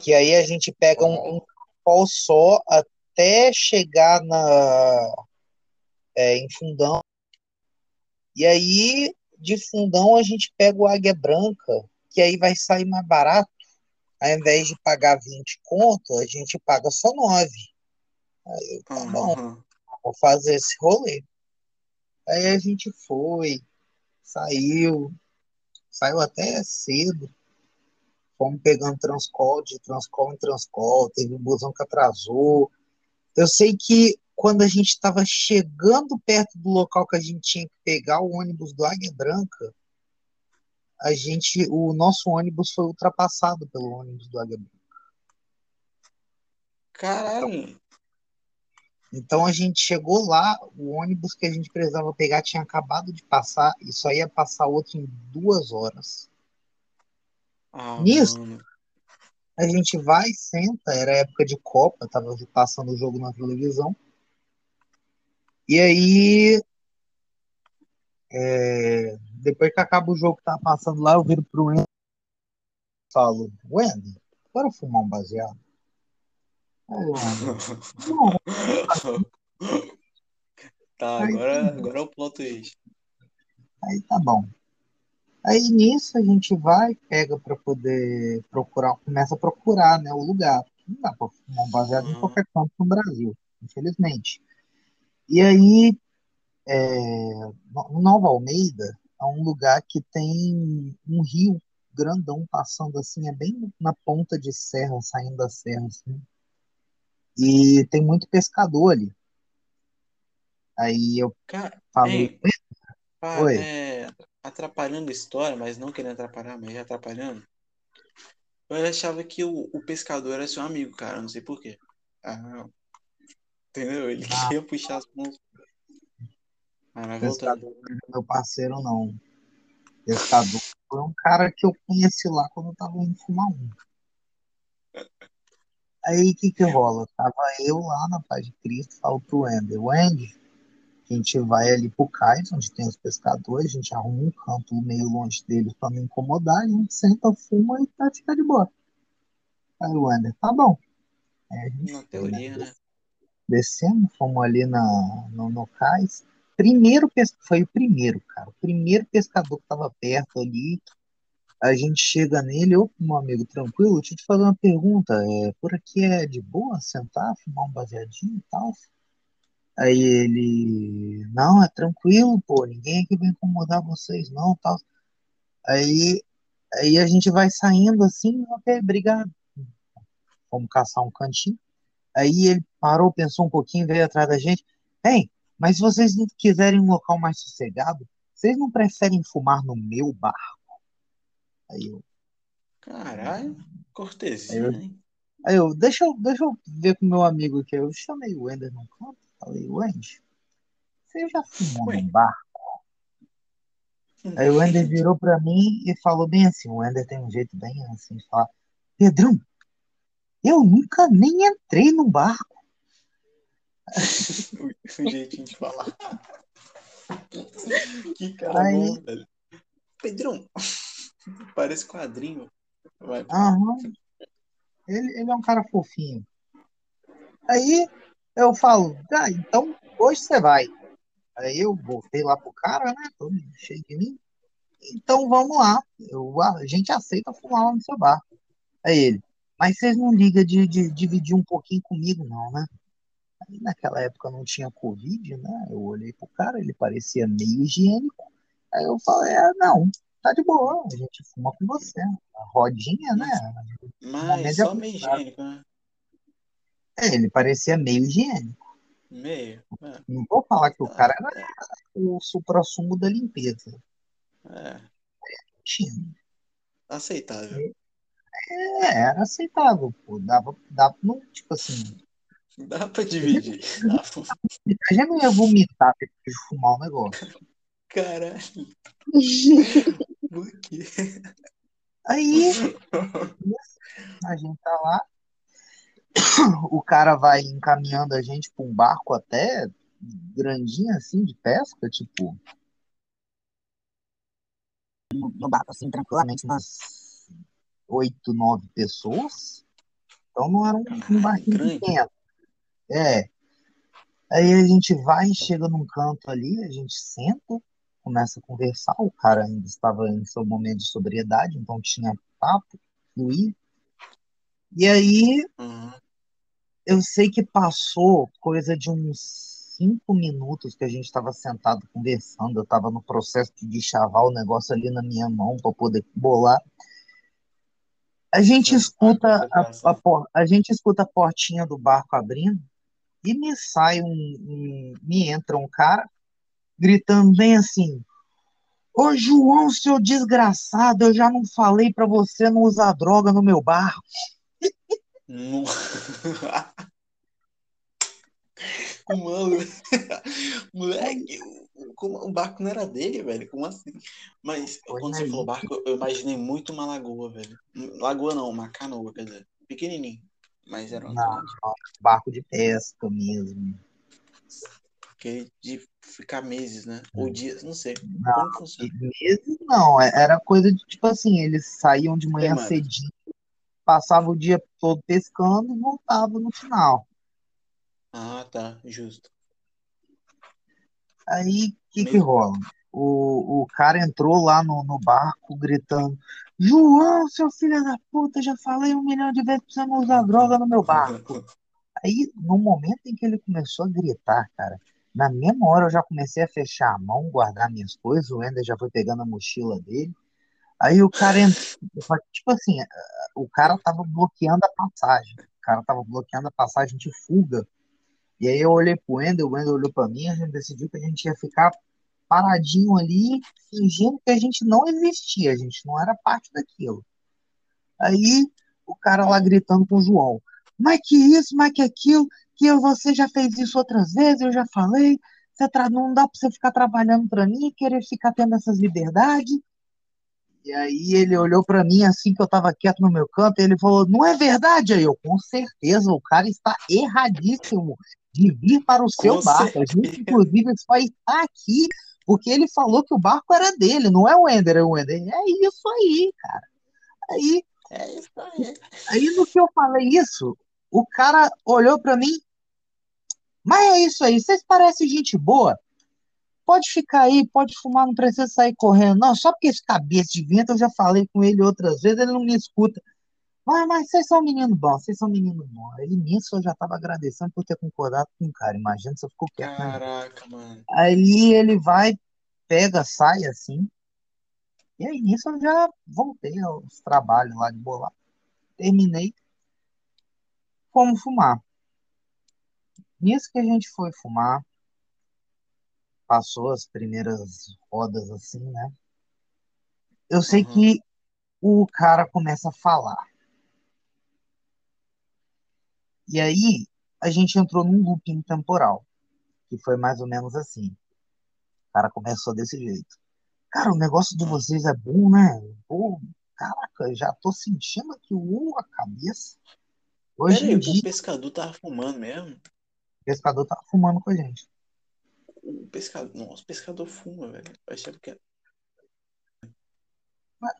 [SPEAKER 1] Que aí a gente pega um, um só até chegar na é, em Fundão. E aí de Fundão a gente pega o Águia Branca, que aí vai sair mais barato. Ao invés de pagar 20 conto, a gente paga só 9. Aí eu, tá bom,
[SPEAKER 3] Aham.
[SPEAKER 1] vou fazer esse rolê. Aí a gente foi, saiu, saiu até cedo. Fomos pegando Transcol, de Transcol em Transcol, teve um busão que atrasou. Eu sei que quando a gente estava chegando perto do local que a gente tinha que pegar o ônibus do Águia Branca, a gente, o nosso ônibus foi ultrapassado pelo ônibus do Águia Branca.
[SPEAKER 3] Caralho.
[SPEAKER 1] Então a gente chegou lá, o ônibus que a gente precisava pegar tinha acabado de passar e só ia passar outro em duas horas.
[SPEAKER 3] Ah,
[SPEAKER 1] Nisso?
[SPEAKER 3] mano.
[SPEAKER 1] A gente vai, senta, era época de Copa, tava passando o jogo na televisão. E aí, é, depois que acaba o jogo que tá passando lá, eu viro pro Wendy e falo, Wendy, bora fumar um baseado? Aí Wendy, não,
[SPEAKER 3] Tá,
[SPEAKER 1] Aí,
[SPEAKER 3] agora, agora é o plot twist.
[SPEAKER 1] aí tá bom. Aí nisso a gente vai, pega pra poder procurar, começa a procurar, né, o lugar. Não dá pra fumar um baseado em
[SPEAKER 3] Aham.
[SPEAKER 1] qualquer canto no Brasil, infelizmente. E aí, é, no- Nova Almeida é um lugar que tem um rio grandão passando assim, é bem na ponta de serra, saindo da serra, assim. E tem muito pescador ali. Aí eu
[SPEAKER 3] Cara,
[SPEAKER 1] falei,
[SPEAKER 3] pá,
[SPEAKER 1] oi,
[SPEAKER 3] é, atrapalhando a história, mas não querendo atrapalhar, mas atrapalhando. Eu achava que o, o pescador era seu amigo, cara. Não sei por quê. Ah, entendeu? Ele
[SPEAKER 1] Ah.
[SPEAKER 3] queria puxar as mãos. Mas
[SPEAKER 1] pescador não é meu parceiro, não. Pescador foi um cara que eu conheci lá quando eu tava indo fumar um. Aí o que que rola? Tava eu lá na Paz de Cristo, falo pro Wender, Wender, a gente vai ali pro cais, onde tem os pescadores, a gente arruma um canto meio longe deles pra não incomodar, a gente senta, fuma e tá, fica de boa. Aí o Wender, tá bom. Aí a gente
[SPEAKER 3] Na
[SPEAKER 1] foi,
[SPEAKER 3] teoria, né?
[SPEAKER 1] Descemos, fomos ali na, no, no cais. Primeiro foi o primeiro, cara. O primeiro pescador que tava perto ali. A gente chega nele, ô meu amigo, tranquilo, deixa eu te fazer uma pergunta. É, por aqui é de boa sentar, fumar um baseadinho e tal? Aí ele, não, é tranquilo, pô, ninguém aqui vai incomodar vocês, não, tal. Aí, aí a gente vai saindo assim, ok, obrigado. Vamos caçar um cantinho. Aí ele parou, pensou um pouquinho, veio atrás da gente. Ei, mas se vocês não quiserem um local mais sossegado, vocês não preferem fumar no meu bar? Aí eu,
[SPEAKER 3] Caralho,
[SPEAKER 1] aí
[SPEAKER 3] cortesia,
[SPEAKER 1] eu,
[SPEAKER 3] hein?
[SPEAKER 1] aí eu, deixa eu, deixa eu ver com o meu amigo aqui. Eu chamei o Wender no canto, falei, Wender, você já fumou
[SPEAKER 3] Ué.
[SPEAKER 1] num bar? Aí o Wender virou pra mim e falou bem assim, o Wender tem um jeito bem assim de falar, Pedrão, eu nunca nem entrei num bar.
[SPEAKER 3] O, o jeitinho de falar. Que cara
[SPEAKER 1] Aí,
[SPEAKER 3] bom, velho. Pedrão, parece quadrinho. Vai.
[SPEAKER 1] aham, ele, ele é um cara fofinho. Aí eu falo, ah, então hoje você vai. Aí eu voltei lá pro cara, né? Todo cheio de mim. Então vamos lá. Eu, a gente aceita fumar lá no seu bar. Aí ele, mas vocês não ligam de, de dividir um pouquinho comigo, não, né? Aí naquela época não tinha Covid, né? Eu olhei pro cara, ele parecia meio higiênico. Aí eu falei, é, não, tá de boa, a gente fuma com você. A rodinha, né?
[SPEAKER 3] Mas, só meio higiênico, né?
[SPEAKER 1] É, ele parecia meio higiênico.
[SPEAKER 3] Meio. É,
[SPEAKER 1] Não vou falar que o cara era
[SPEAKER 3] é,
[SPEAKER 1] o supra-sumo da limpeza.
[SPEAKER 3] é.
[SPEAKER 1] Tinha.
[SPEAKER 3] Aceitável.
[SPEAKER 1] É, era aceitável, pô. Dava, dava, não, tipo assim,
[SPEAKER 3] Dá pra dividir. Dá pra-
[SPEAKER 1] a gente não ia vomitar depois de fumar o negócio.
[SPEAKER 3] Caralho, por quê?
[SPEAKER 1] Aí, a gente tá lá, o cara vai encaminhando a gente pra um barco até grandinho assim de pesca, tipo, no barco assim, tranquilamente, umas oito, nove pessoas. Então não era um, um barquinho
[SPEAKER 3] grande.
[SPEAKER 1] pequeno. É. Aí a gente vai, chega num canto ali, a gente senta, começa a conversar. O cara ainda estava em seu momento de sobriedade, então tinha papo, fluir. E aí
[SPEAKER 3] Uhum.
[SPEAKER 1] eu sei que passou coisa de uns cinco minutos que a gente estava sentado conversando. Eu estava no processo de chavar o negócio ali na minha mão para poder bolar. A gente
[SPEAKER 3] A
[SPEAKER 1] escuta a, a,
[SPEAKER 3] concentração.
[SPEAKER 1] por- a gente escuta a portinha do barco abrindo e me sai um, um- me entra um cara gritando bem assim: Ô João, seu desgraçado, eu já não falei pra você não usar droga no meu barco.
[SPEAKER 3] Mano, moleque, o, como- o barco não era dele, velho. Como assim? Mas
[SPEAKER 1] Foi
[SPEAKER 3] quando você falou
[SPEAKER 1] aí.
[SPEAKER 3] barco, eu imaginei muito uma lagoa, velho. Lagoa não, uma canoa, quer dizer, pequenininho. Mas era grande.
[SPEAKER 1] barco de pesca mesmo.
[SPEAKER 3] Que de ficar meses, né? Ou dias, não sei.
[SPEAKER 1] Não,
[SPEAKER 3] Como funciona?
[SPEAKER 1] meses não, é- era coisa de tipo assim, eles saíam de manhã cedinho, passavam o dia todo pescando e voltavam no final.
[SPEAKER 3] Ah, tá, justo.
[SPEAKER 1] Aí, o que que rola? O, o cara entrou lá no, no barco gritando: João, seu filho da puta, já falei um milhão de vezes pra você não usar droga no meu barco. Aí, no momento em que ele começou a gritar, cara, na mesma hora eu já comecei a fechar a mão, guardar minhas coisas, o Ender já foi pegando a mochila dele. Aí o cara entrou, tipo assim, o cara tava bloqueando a passagem. cara tava bloqueando a passagem de fuga. E aí eu olhei pro Wendel, o Wendel olhou pra mim, a gente decidiu que a gente ia ficar paradinho ali, fingindo que a gente não existia, a gente não era parte daquilo. Aí o cara lá gritando com o João, mas que isso, mas que aquilo, que você já fez isso outras vezes, eu já falei, você não dá para você ficar trabalhando para mim, querer ficar tendo essas liberdades. E aí ele olhou para mim assim que eu estava quieto no meu canto, e ele falou: "Não é verdade aí eu, com certeza, o cara está erradíssimo de vir para o seu
[SPEAKER 3] Com
[SPEAKER 1] barco. A gente inclusive só está aqui porque ele falou que o barco era dele, não é o Ender, é o Ender. É isso aí, cara. Aí,
[SPEAKER 3] É isso aí.
[SPEAKER 1] aí no que eu falei isso, o cara olhou para mim, mas é isso aí, vocês parecem gente boa. Pode ficar aí, pode fumar, não precisa sair correndo, não. Só porque esse cabeça de vento, eu já falei com ele outras vezes, ele não me escuta. Mas, mas vocês são menino bom, vocês são menino bom. Aí nisso eu já tava agradecendo por ter concordado com o cara. Imagina se eu ficou quieto, né?
[SPEAKER 3] Caraca, mano.
[SPEAKER 1] Aí ele vai, pega, sai assim. E aí nisso eu já voltei aos trabalhos lá de bolar. Terminei. Fomos fumar. Nisso que a gente foi fumar, passou as primeiras rodas assim, né? Eu sei
[SPEAKER 3] Uhum.
[SPEAKER 1] que o cara começa a falar. E aí a gente entrou num looping temporal, que foi mais ou menos assim. O cara começou desse jeito. Cara, o negócio de vocês é bom, né? Pô, caraca, já tô sentindo aqui o a cabeça. Hoje
[SPEAKER 3] Pera aí,
[SPEAKER 1] em
[SPEAKER 3] o
[SPEAKER 1] dia,
[SPEAKER 3] pescador tava fumando mesmo?
[SPEAKER 1] o pescador tá fumando com a gente.
[SPEAKER 3] O pescador. Nossa, o pescador fuma, velho. Eu achava que era.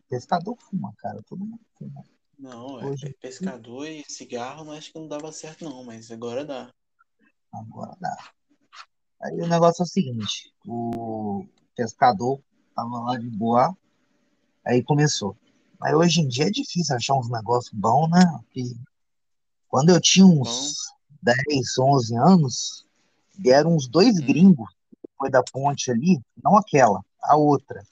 [SPEAKER 1] Pescador fuma, cara, todo mundo fuma.
[SPEAKER 3] Não, é
[SPEAKER 1] Hoje-
[SPEAKER 3] é pescador e cigarro, não acho que não dava certo, não, mas agora dá.
[SPEAKER 1] Agora dá. Aí o negócio é o seguinte, o pescador tava lá de boa, aí começou. Mas hoje em dia é difícil achar uns negócios bons, né? Porque quando eu tinha uns 10, 11 anos, vieram uns dois
[SPEAKER 3] Hum.
[SPEAKER 1] gringos depois da ponte ali, não aquela, a outra.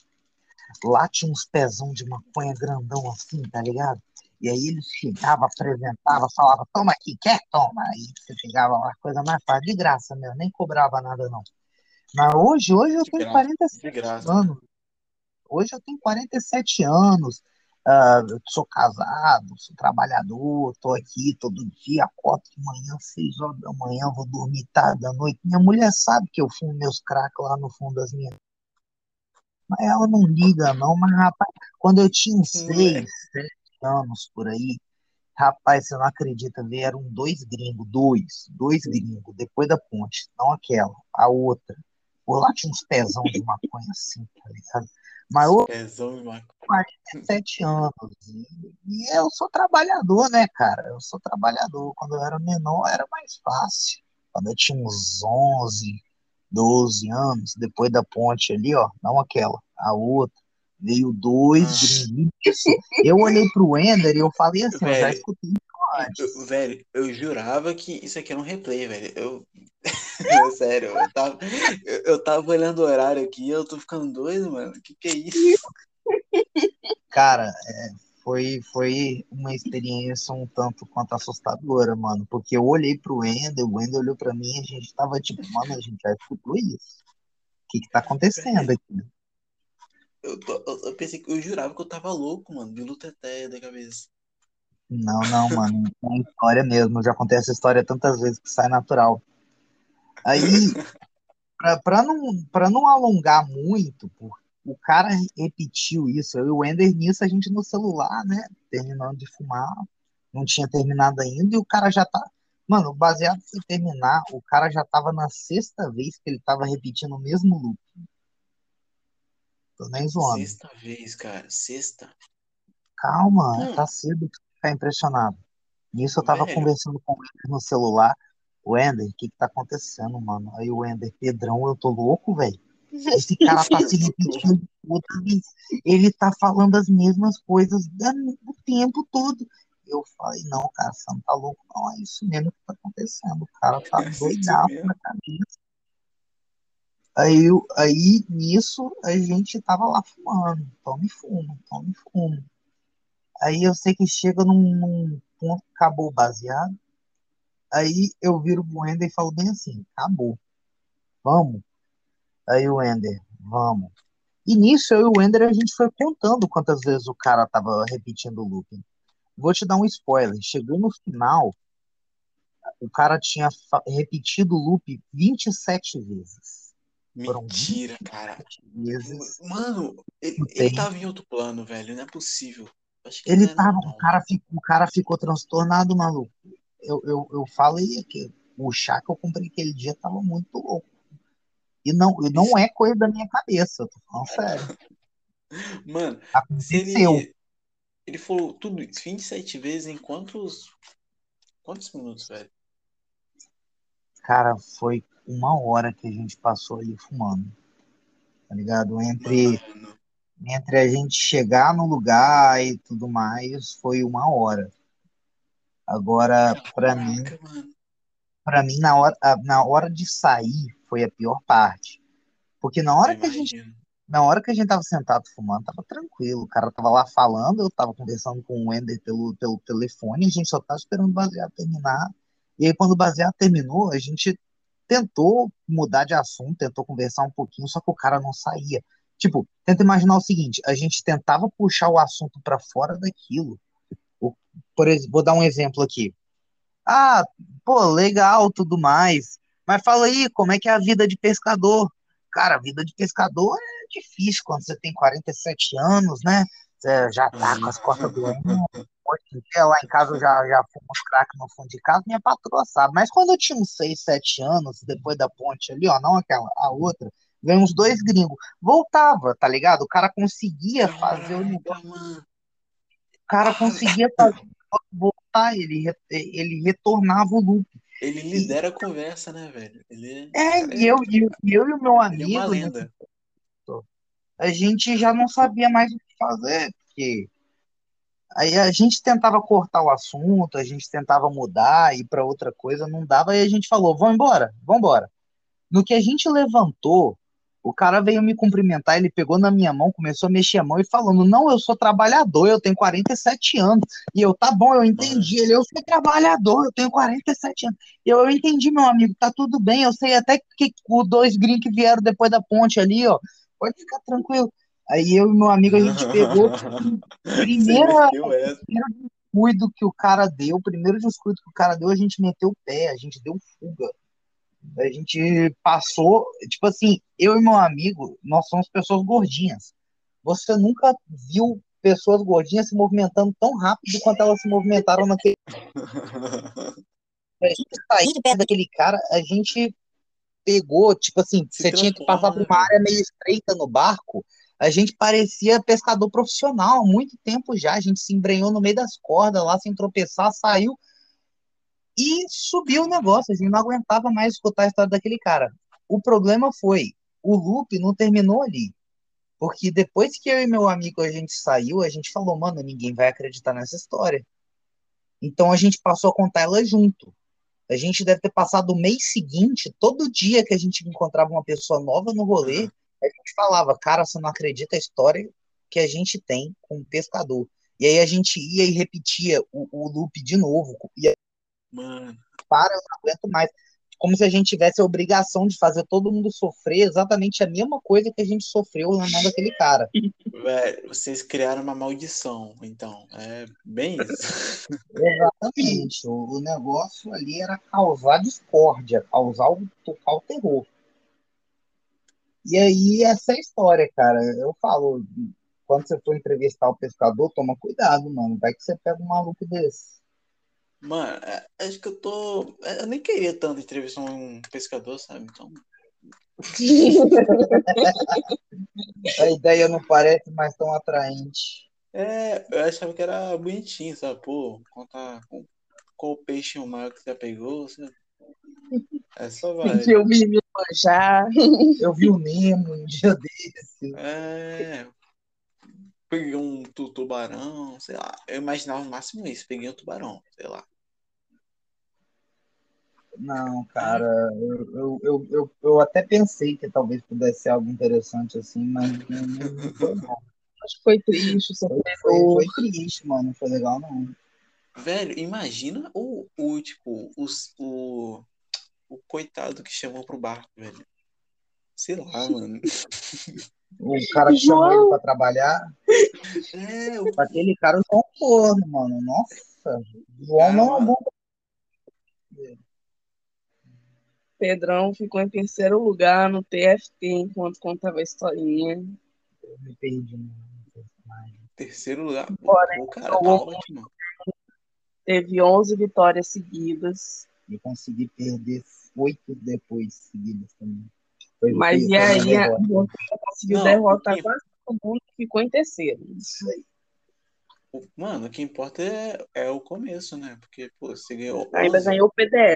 [SPEAKER 1] Lá tinha uns pezão de maconha grandão assim, tá ligado? E aí eles chegavam, apresentavam, falavam, toma aqui, quer? Toma. Aí você chegava lá, coisa mais fácil, de graça mesmo, nem cobrava nada não. Mas hoje, hoje eu
[SPEAKER 3] De
[SPEAKER 1] tenho
[SPEAKER 3] graça,
[SPEAKER 1] 47
[SPEAKER 3] De graça.
[SPEAKER 1] anos. Hoje eu tenho 47 anos, eu sou casado, sou trabalhador, tô aqui todo dia, acordo de manhã, 6 horas da manhã, vou dormir tarde da noite. Minha mulher sabe que eu fumo meus cracks lá no fundo das minhas. Mas ela não liga, não. Mas, rapaz, quando eu tinha uns
[SPEAKER 3] Moleque.
[SPEAKER 1] 6, 7 anos por aí, rapaz, você não acredita, vieram dois gringos, dois, dois gringos, depois da ponte, não aquela, a outra. Por lá tinha uns pezão de maconha assim, tá ligado? Mas eu
[SPEAKER 3] Pezão de maconha.
[SPEAKER 1] 47 anos. E, e eu sou trabalhador, né, cara? Eu sou trabalhador. Quando eu era menor era mais fácil. Quando eu tinha uns 11, 12 anos, depois da ponte ali, ó, não aquela, a outra, veio dois
[SPEAKER 3] Ah.
[SPEAKER 1] gringos. Isso. Eu olhei pro Ender e eu falei assim, eu já
[SPEAKER 3] Velho,
[SPEAKER 1] escutei isso antes.
[SPEAKER 3] Eu- velho, eu jurava que isso aqui era um replay, velho. Eu. Sério, eu tava, eu, eu tava olhando o horário aqui e eu tô ficando doido, mano. Que que é isso?
[SPEAKER 1] Cara, é, foi, foi uma experiência um tanto quanto assustadora, mano, porque eu olhei pro Ender, o Ender olhou pra mim e a gente tava tipo, mano, a gente já escutou isso. O que que tá acontecendo aqui?
[SPEAKER 3] Eu, eu, eu pensei que eu jurava que eu tava louco, mano, de luteteia da cabeça.
[SPEAKER 1] Não, não, mano, é uma história mesmo. Eu já contei essa história tantas vezes que sai natural. Aí, pra, pra não, pra não alongar muito, por, o cara repetiu isso. Eu e o Ender nisso, a gente no celular, né? Terminando de fumar, não tinha terminado ainda, e o cara já tá. Mano, baseado foi terminar, o cara já tava na sexta vez que ele tava repetindo o mesmo loop. Tô nem zoando.
[SPEAKER 3] Sexta vez, cara. Sexta.
[SPEAKER 1] Calma,
[SPEAKER 3] Hum.
[SPEAKER 1] tá cedo pra ficar impressionado. Nisso eu tava
[SPEAKER 3] Velho.
[SPEAKER 1] conversando com ele no celular. O Ender, o que que tá acontecendo, mano? Aí o Ender, Pedrão, eu tô louco, velho. Esse cara tá se repetindo outra vez. Ele tá falando as mesmas coisas o tempo todo. Eu falei, não, cara, você não tá louco, não. É isso mesmo que tá acontecendo. O cara tá
[SPEAKER 3] É
[SPEAKER 1] doidado na cabeça. Aí, eu- aí, nisso, a gente tava lá fumando. Tome fumo, tome fumo. Aí eu sei que chega num, num ponto que acabou baseado. Aí eu viro pro Ender e falo bem assim, acabou. Vamos. Aí o Ender, vamos. E nisso, eu e o Ender, a gente foi contando quantas vezes o cara tava repetindo o looping. Vou te dar um spoiler. Chegou no final, o cara tinha repetido o loop 27 vezes.
[SPEAKER 3] Mentira, cara. Mano, ele, ele tava em outro plano, velho. Não é possível.
[SPEAKER 1] ele é tava, o cara, ficou, o cara ficou transtornado, maluco. Eu, eu, eu falei que o chá que eu comprei aquele dia tava muito louco. E não, não é coisa da minha cabeça, eu tô falando sério.
[SPEAKER 3] Mano, Aconteceu. Ele, ele falou tudo isso 27 vezes em quantos. Quantos minutos, velho?
[SPEAKER 1] Cara, foi uma hora que a gente passou ali fumando. Tá ligado? Entre, entre a gente chegar no lugar e tudo mais, foi uma hora. Agora, para mim, para mim na hora, na hora de sair foi a pior parte. Porque na hora que a gente na hora que a gente tava sentado fumando, tava tranquilo. O cara tava lá falando, eu tava conversando com o Wender pelo, pelo telefone, a gente só tava esperando o baseado terminar. E aí, quando o baseado terminou, a gente tentou mudar de assunto, tentou conversar um pouquinho, só que o cara não saía. Tipo, tenta imaginar o seguinte: a gente tentava puxar o assunto para fora daquilo. Por exemplo, vou dar um exemplo aqui. Ah, pô, legal, tudo mais. Mas fala aí, como é que é a vida de pescador? Cara, a vida de pescador é difícil quando você tem 47 anos, né? Você já tá com as costas doendo. Hoje em dia, lá em casa, eu já, já uns crack no fundo de casa, minha patroa sabe. Mas quando eu tinha uns 6, 7 anos, depois da ponte ali, ó, não aquela, a outra, veio uns dois gringos. Voltava, tá ligado? O cara conseguia fazer o negócio. O cara conseguia fazer voltar, ele, ele retornava o loop.
[SPEAKER 3] Ele lidera e, a conversa, né, velho? Ele,
[SPEAKER 1] é, é e eu, eu, eu e o meu amigo. É uma
[SPEAKER 3] lenda.
[SPEAKER 1] A gente já não sabia mais o que fazer, porque aí a gente tentava cortar o assunto, a gente tentava mudar, ir para outra coisa, não dava, e a gente falou: vamos embora, vamos embora. No que a gente levantou, o cara veio me cumprimentar, ele pegou na minha mão, começou a mexer a mão e falando: Não, eu sou trabalhador, eu tenho 47 anos. E eu, tá bom, eu entendi. Ele, eu sou trabalhador, eu tenho 47 anos. Eu, eu entendi, meu amigo, tá tudo bem. Eu sei até que os dois gringos que vieram depois da ponte ali, ó. Pode ficar tranquilo. Aí eu e meu amigo, a gente pegou. primeiro descuido que o cara deu, primeiro descuido que o cara deu, a gente meteu o pé, a gente deu fuga. A gente passou, tipo assim, eu e meu amigo, nós somos pessoas gordinhas. Você nunca viu pessoas gordinhas se movimentando tão rápido quanto elas se movimentaram naquele. a gente sair de perto daquele cara, a gente pegou, tipo assim, se você tinha que passar por uma área meio estreita no barco, a gente parecia pescador profissional há muito tempo já. A gente se embrenhou no meio das cordas lá, sem tropeçar, saiu e subiu o negócio, a gente não aguentava mais escutar a história daquele cara. O problema foi, o loop não terminou ali. Porque depois que eu e meu amigo a gente saiu, a gente falou, mano, ninguém vai acreditar nessa história. Então a gente passou a contar ela junto. A gente deve ter passado o mês seguinte, todo dia que a gente encontrava uma pessoa nova no rolê. A gente falava, cara, você não acredita a história que a gente tem com o pescador. E aí a gente ia e repetia o, o loop de novo. E
[SPEAKER 3] Mano.
[SPEAKER 1] Para, eu não aguento mais. Como se a gente tivesse a obrigação de fazer todo mundo sofrer exatamente a mesma coisa que a gente sofreu na mão daquele cara.
[SPEAKER 3] Véio, vocês criaram uma maldição, então. É bem isso.
[SPEAKER 1] Exatamente. O, o negócio ali era causar discórdia, causar o, tocar o terror. E aí, essa é a história, cara. Eu falo, quando você for entrevistar o pescador, toma cuidado, mano. Vai que você pega um maluco desse.
[SPEAKER 3] Mano, é, acho que eu tô. É, eu nem queria tanto entrevistar um pescador, sabe? Então.
[SPEAKER 1] A ideia não parece mais tão atraente.
[SPEAKER 3] É, eu achava que era bonitinho, sabe? Pô, contar com qual o peixe maior que você pegou, sabe? É só vai.
[SPEAKER 2] Eu vi me manjar.
[SPEAKER 1] Eu vi o Nemo um dia desse.
[SPEAKER 3] É. Peguei um tubarão, sei lá. Eu imaginava no máximo isso, peguei um tubarão, sei lá.
[SPEAKER 1] Não, cara, eu, eu, eu, eu, até pensei que talvez pudesse ser algo interessante assim, mas não, não
[SPEAKER 2] foi não. Acho que foi triste,
[SPEAKER 1] foi, foi, foi triste, mano, não foi legal não.
[SPEAKER 3] Velho, imagina o, o tipo, os, o, o coitado que chamou pro barco, velho. Sei lá, mano.
[SPEAKER 1] O cara que chamou ele pra trabalhar,
[SPEAKER 3] É, o
[SPEAKER 1] aquele cara é um corno, mano. Nossa, João não é bom.
[SPEAKER 2] Pedrão ficou em terceiro lugar no TFT enquanto contava a historinha.
[SPEAKER 1] Eu me perdi no personagem.
[SPEAKER 3] terceiro lugar.
[SPEAKER 2] Bora,
[SPEAKER 3] o cara tá ótimo.
[SPEAKER 2] Teve 11 vitórias seguidas.
[SPEAKER 1] E consegui perder oito depois seguidas também. Foi
[SPEAKER 2] Mas e aí, você conseguiu derrotar quase todo mundo e ficou em terceiro.
[SPEAKER 1] Isso aí.
[SPEAKER 3] Mano, o que importa é, é o começo, né? Porque, pô, você ganhou
[SPEAKER 2] Ainda
[SPEAKER 3] 11.
[SPEAKER 2] ganhou o PDF.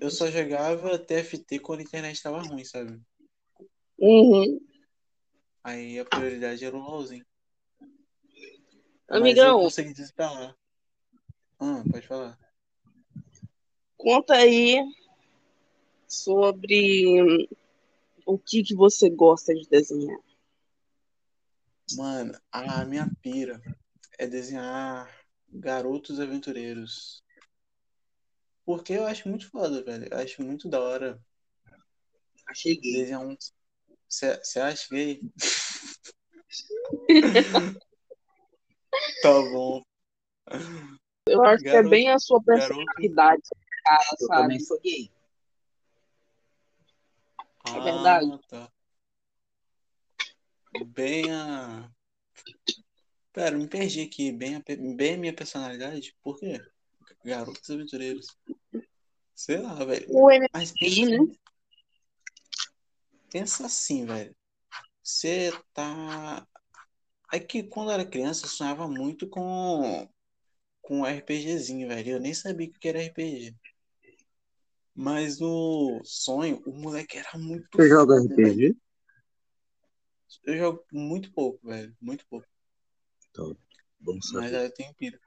[SPEAKER 3] Eu só jogava TFT quando a internet tava ruim, sabe?
[SPEAKER 2] Uhum.
[SPEAKER 3] Aí a prioridade era o LOLzinho. Mas eu
[SPEAKER 2] Amigão,
[SPEAKER 3] consegui desinstalar. Ah, pode falar.
[SPEAKER 2] Conta aí sobre o que, que você gosta de desenhar.
[SPEAKER 3] Mano, a minha pira é desenhar garotos aventureiros. Porque eu acho muito foda, velho. Eu acho muito da hora
[SPEAKER 1] Achei gay.
[SPEAKER 3] desenhar um. Você acha gay? tá bom.
[SPEAKER 2] Eu acho que é
[SPEAKER 3] Garoto-
[SPEAKER 2] bem a sua
[SPEAKER 3] garoto-
[SPEAKER 2] personalidade, cara,
[SPEAKER 1] Eu
[SPEAKER 2] sabe?
[SPEAKER 1] também sou gay.
[SPEAKER 3] Ah,
[SPEAKER 2] verdade.
[SPEAKER 3] tá. Bem a. Pera, me perdi aqui. Bem a, bem a minha personalidade? Por quê? Garotos aventureiros. Sei lá, velho.
[SPEAKER 2] O
[SPEAKER 3] Mas pensa,
[SPEAKER 2] né?
[SPEAKER 3] pensa assim, velho. Você tá. É que quando eu era criança eu sonhava muito com com um RPGzinho, velho. Eu nem sabia o que era RPG. Mas no sonho, o moleque era muito
[SPEAKER 1] Você joga
[SPEAKER 3] velho.
[SPEAKER 1] RPG?
[SPEAKER 3] Eu jogo muito pouco, velho. Muito pouco.
[SPEAKER 1] Bom
[SPEAKER 3] Mas
[SPEAKER 1] saber.
[SPEAKER 3] aí eu tenho pira.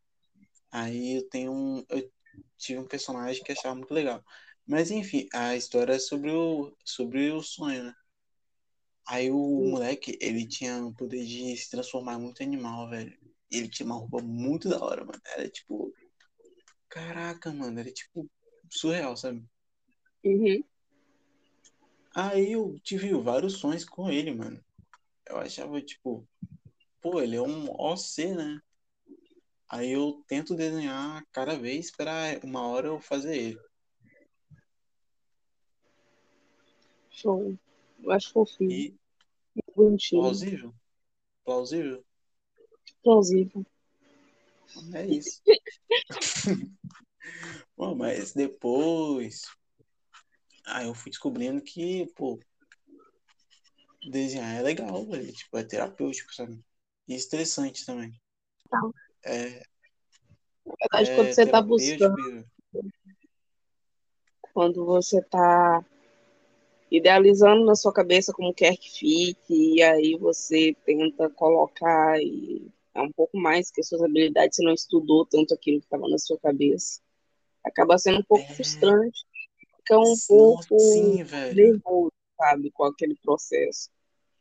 [SPEAKER 3] Aí eu tenho um. Eu tive um personagem que achava muito legal. Mas enfim, a história é sobre o, sobre o sonho, né? Aí o moleque, ele tinha o poder de se transformar muito em animal, velho. Ele tinha uma roupa muito da hora, mano. Era tipo. Caraca, mano. Era tipo surreal, sabe?
[SPEAKER 2] Uhum.
[SPEAKER 3] Aí eu tive vários sonhos com ele, mano. Eu achava, tipo, pô, ele é um OC, né? Aí eu tento desenhar cada vez pra uma hora eu fazer ele.
[SPEAKER 2] Show. Eu acho fofinho,
[SPEAKER 3] E
[SPEAKER 2] bonitinho,
[SPEAKER 3] plausível? Plausível?
[SPEAKER 2] plausível.
[SPEAKER 3] É isso. Bom, mas depois. Aí eu fui descobrindo que, pô, desenhar é legal, velho. Tipo, é terapêutico, sabe? E estressante também.
[SPEAKER 2] Tá.
[SPEAKER 3] É,
[SPEAKER 2] Na verdade,
[SPEAKER 3] é
[SPEAKER 2] quando você tá buscando, quando você tá idealizando na sua cabeça como quer que fique, e aí você tenta colocar e é um pouco mais que as suas habilidades, você não estudou tanto aquilo que estava na sua cabeça. Acaba sendo um pouco
[SPEAKER 3] É.
[SPEAKER 2] frustrante, fica um pouco
[SPEAKER 3] sim,
[SPEAKER 2] nervoso, sabe, com aquele processo.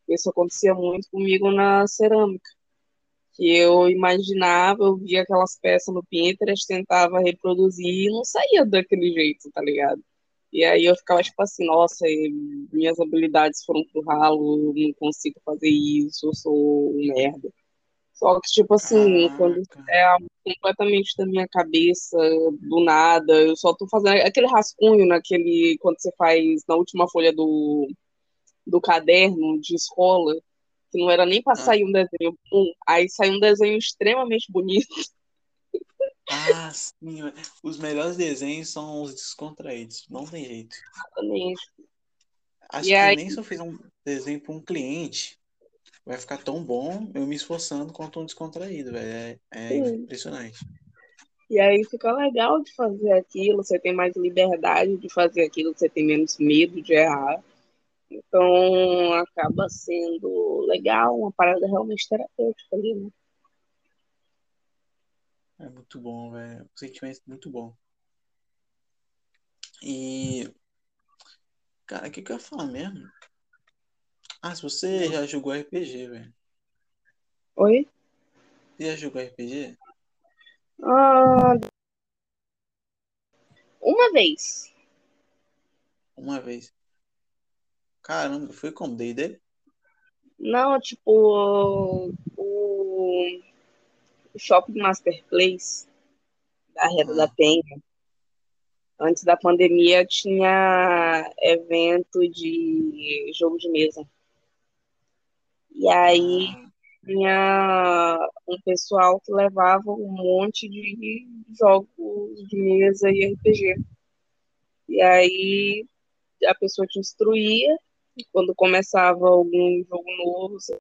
[SPEAKER 2] Isso acontecia muito comigo na cerâmica, que eu imaginava, eu via aquelas peças no Pinterest, tentava reproduzir e não saía daquele jeito, tá ligado? E aí eu ficava tipo assim, nossa, minhas habilidades foram pro ralo, eu não consigo fazer isso, eu sou um merda. Só que, tipo assim, quando
[SPEAKER 3] Caraca.
[SPEAKER 2] é algo completamente da minha cabeça, do nada, eu só tô fazendo aquele rascunho naquele, quando você faz na última folha do, do caderno de escola, que não era nem pra
[SPEAKER 3] Ah.
[SPEAKER 2] sair um desenho bom, aí saiu um desenho extremamente bonito.
[SPEAKER 3] Ah, sim. Os melhores desenhos são os descontraídos. Não tem jeito.
[SPEAKER 2] Exatamente.
[SPEAKER 3] Acho
[SPEAKER 2] E
[SPEAKER 3] que
[SPEAKER 2] aí-
[SPEAKER 3] nem se eu fizer um desenho para um cliente, vai ficar tão bom eu me esforçando quanto um descontraído, velho. É, é impressionante.
[SPEAKER 2] E aí fica legal de fazer aquilo, você tem mais liberdade de fazer aquilo, você tem menos medo de errar. Então acaba sendo legal, uma parada realmente terapêutica ali, né?
[SPEAKER 3] É muito bom, velho. Um sentimento muito bom. E, cara, o que que eu ia falar mesmo? Ah, se você já jogou RPG, velho.
[SPEAKER 2] Oi?
[SPEAKER 3] Já jogou RPG?
[SPEAKER 2] Ah, uma vez.
[SPEAKER 3] Uma vez. Caramba, foi como D&D?
[SPEAKER 2] Não, tipo, o, o Shopping Master Place da Reda
[SPEAKER 3] Ah.
[SPEAKER 2] da Penha. Antes da pandemia tinha evento de jogo de mesa. E aí tinha um pessoal que levava um monte de jogos de mesa e RPG. E aí a pessoa te instruía, e quando começava algum jogo novo, você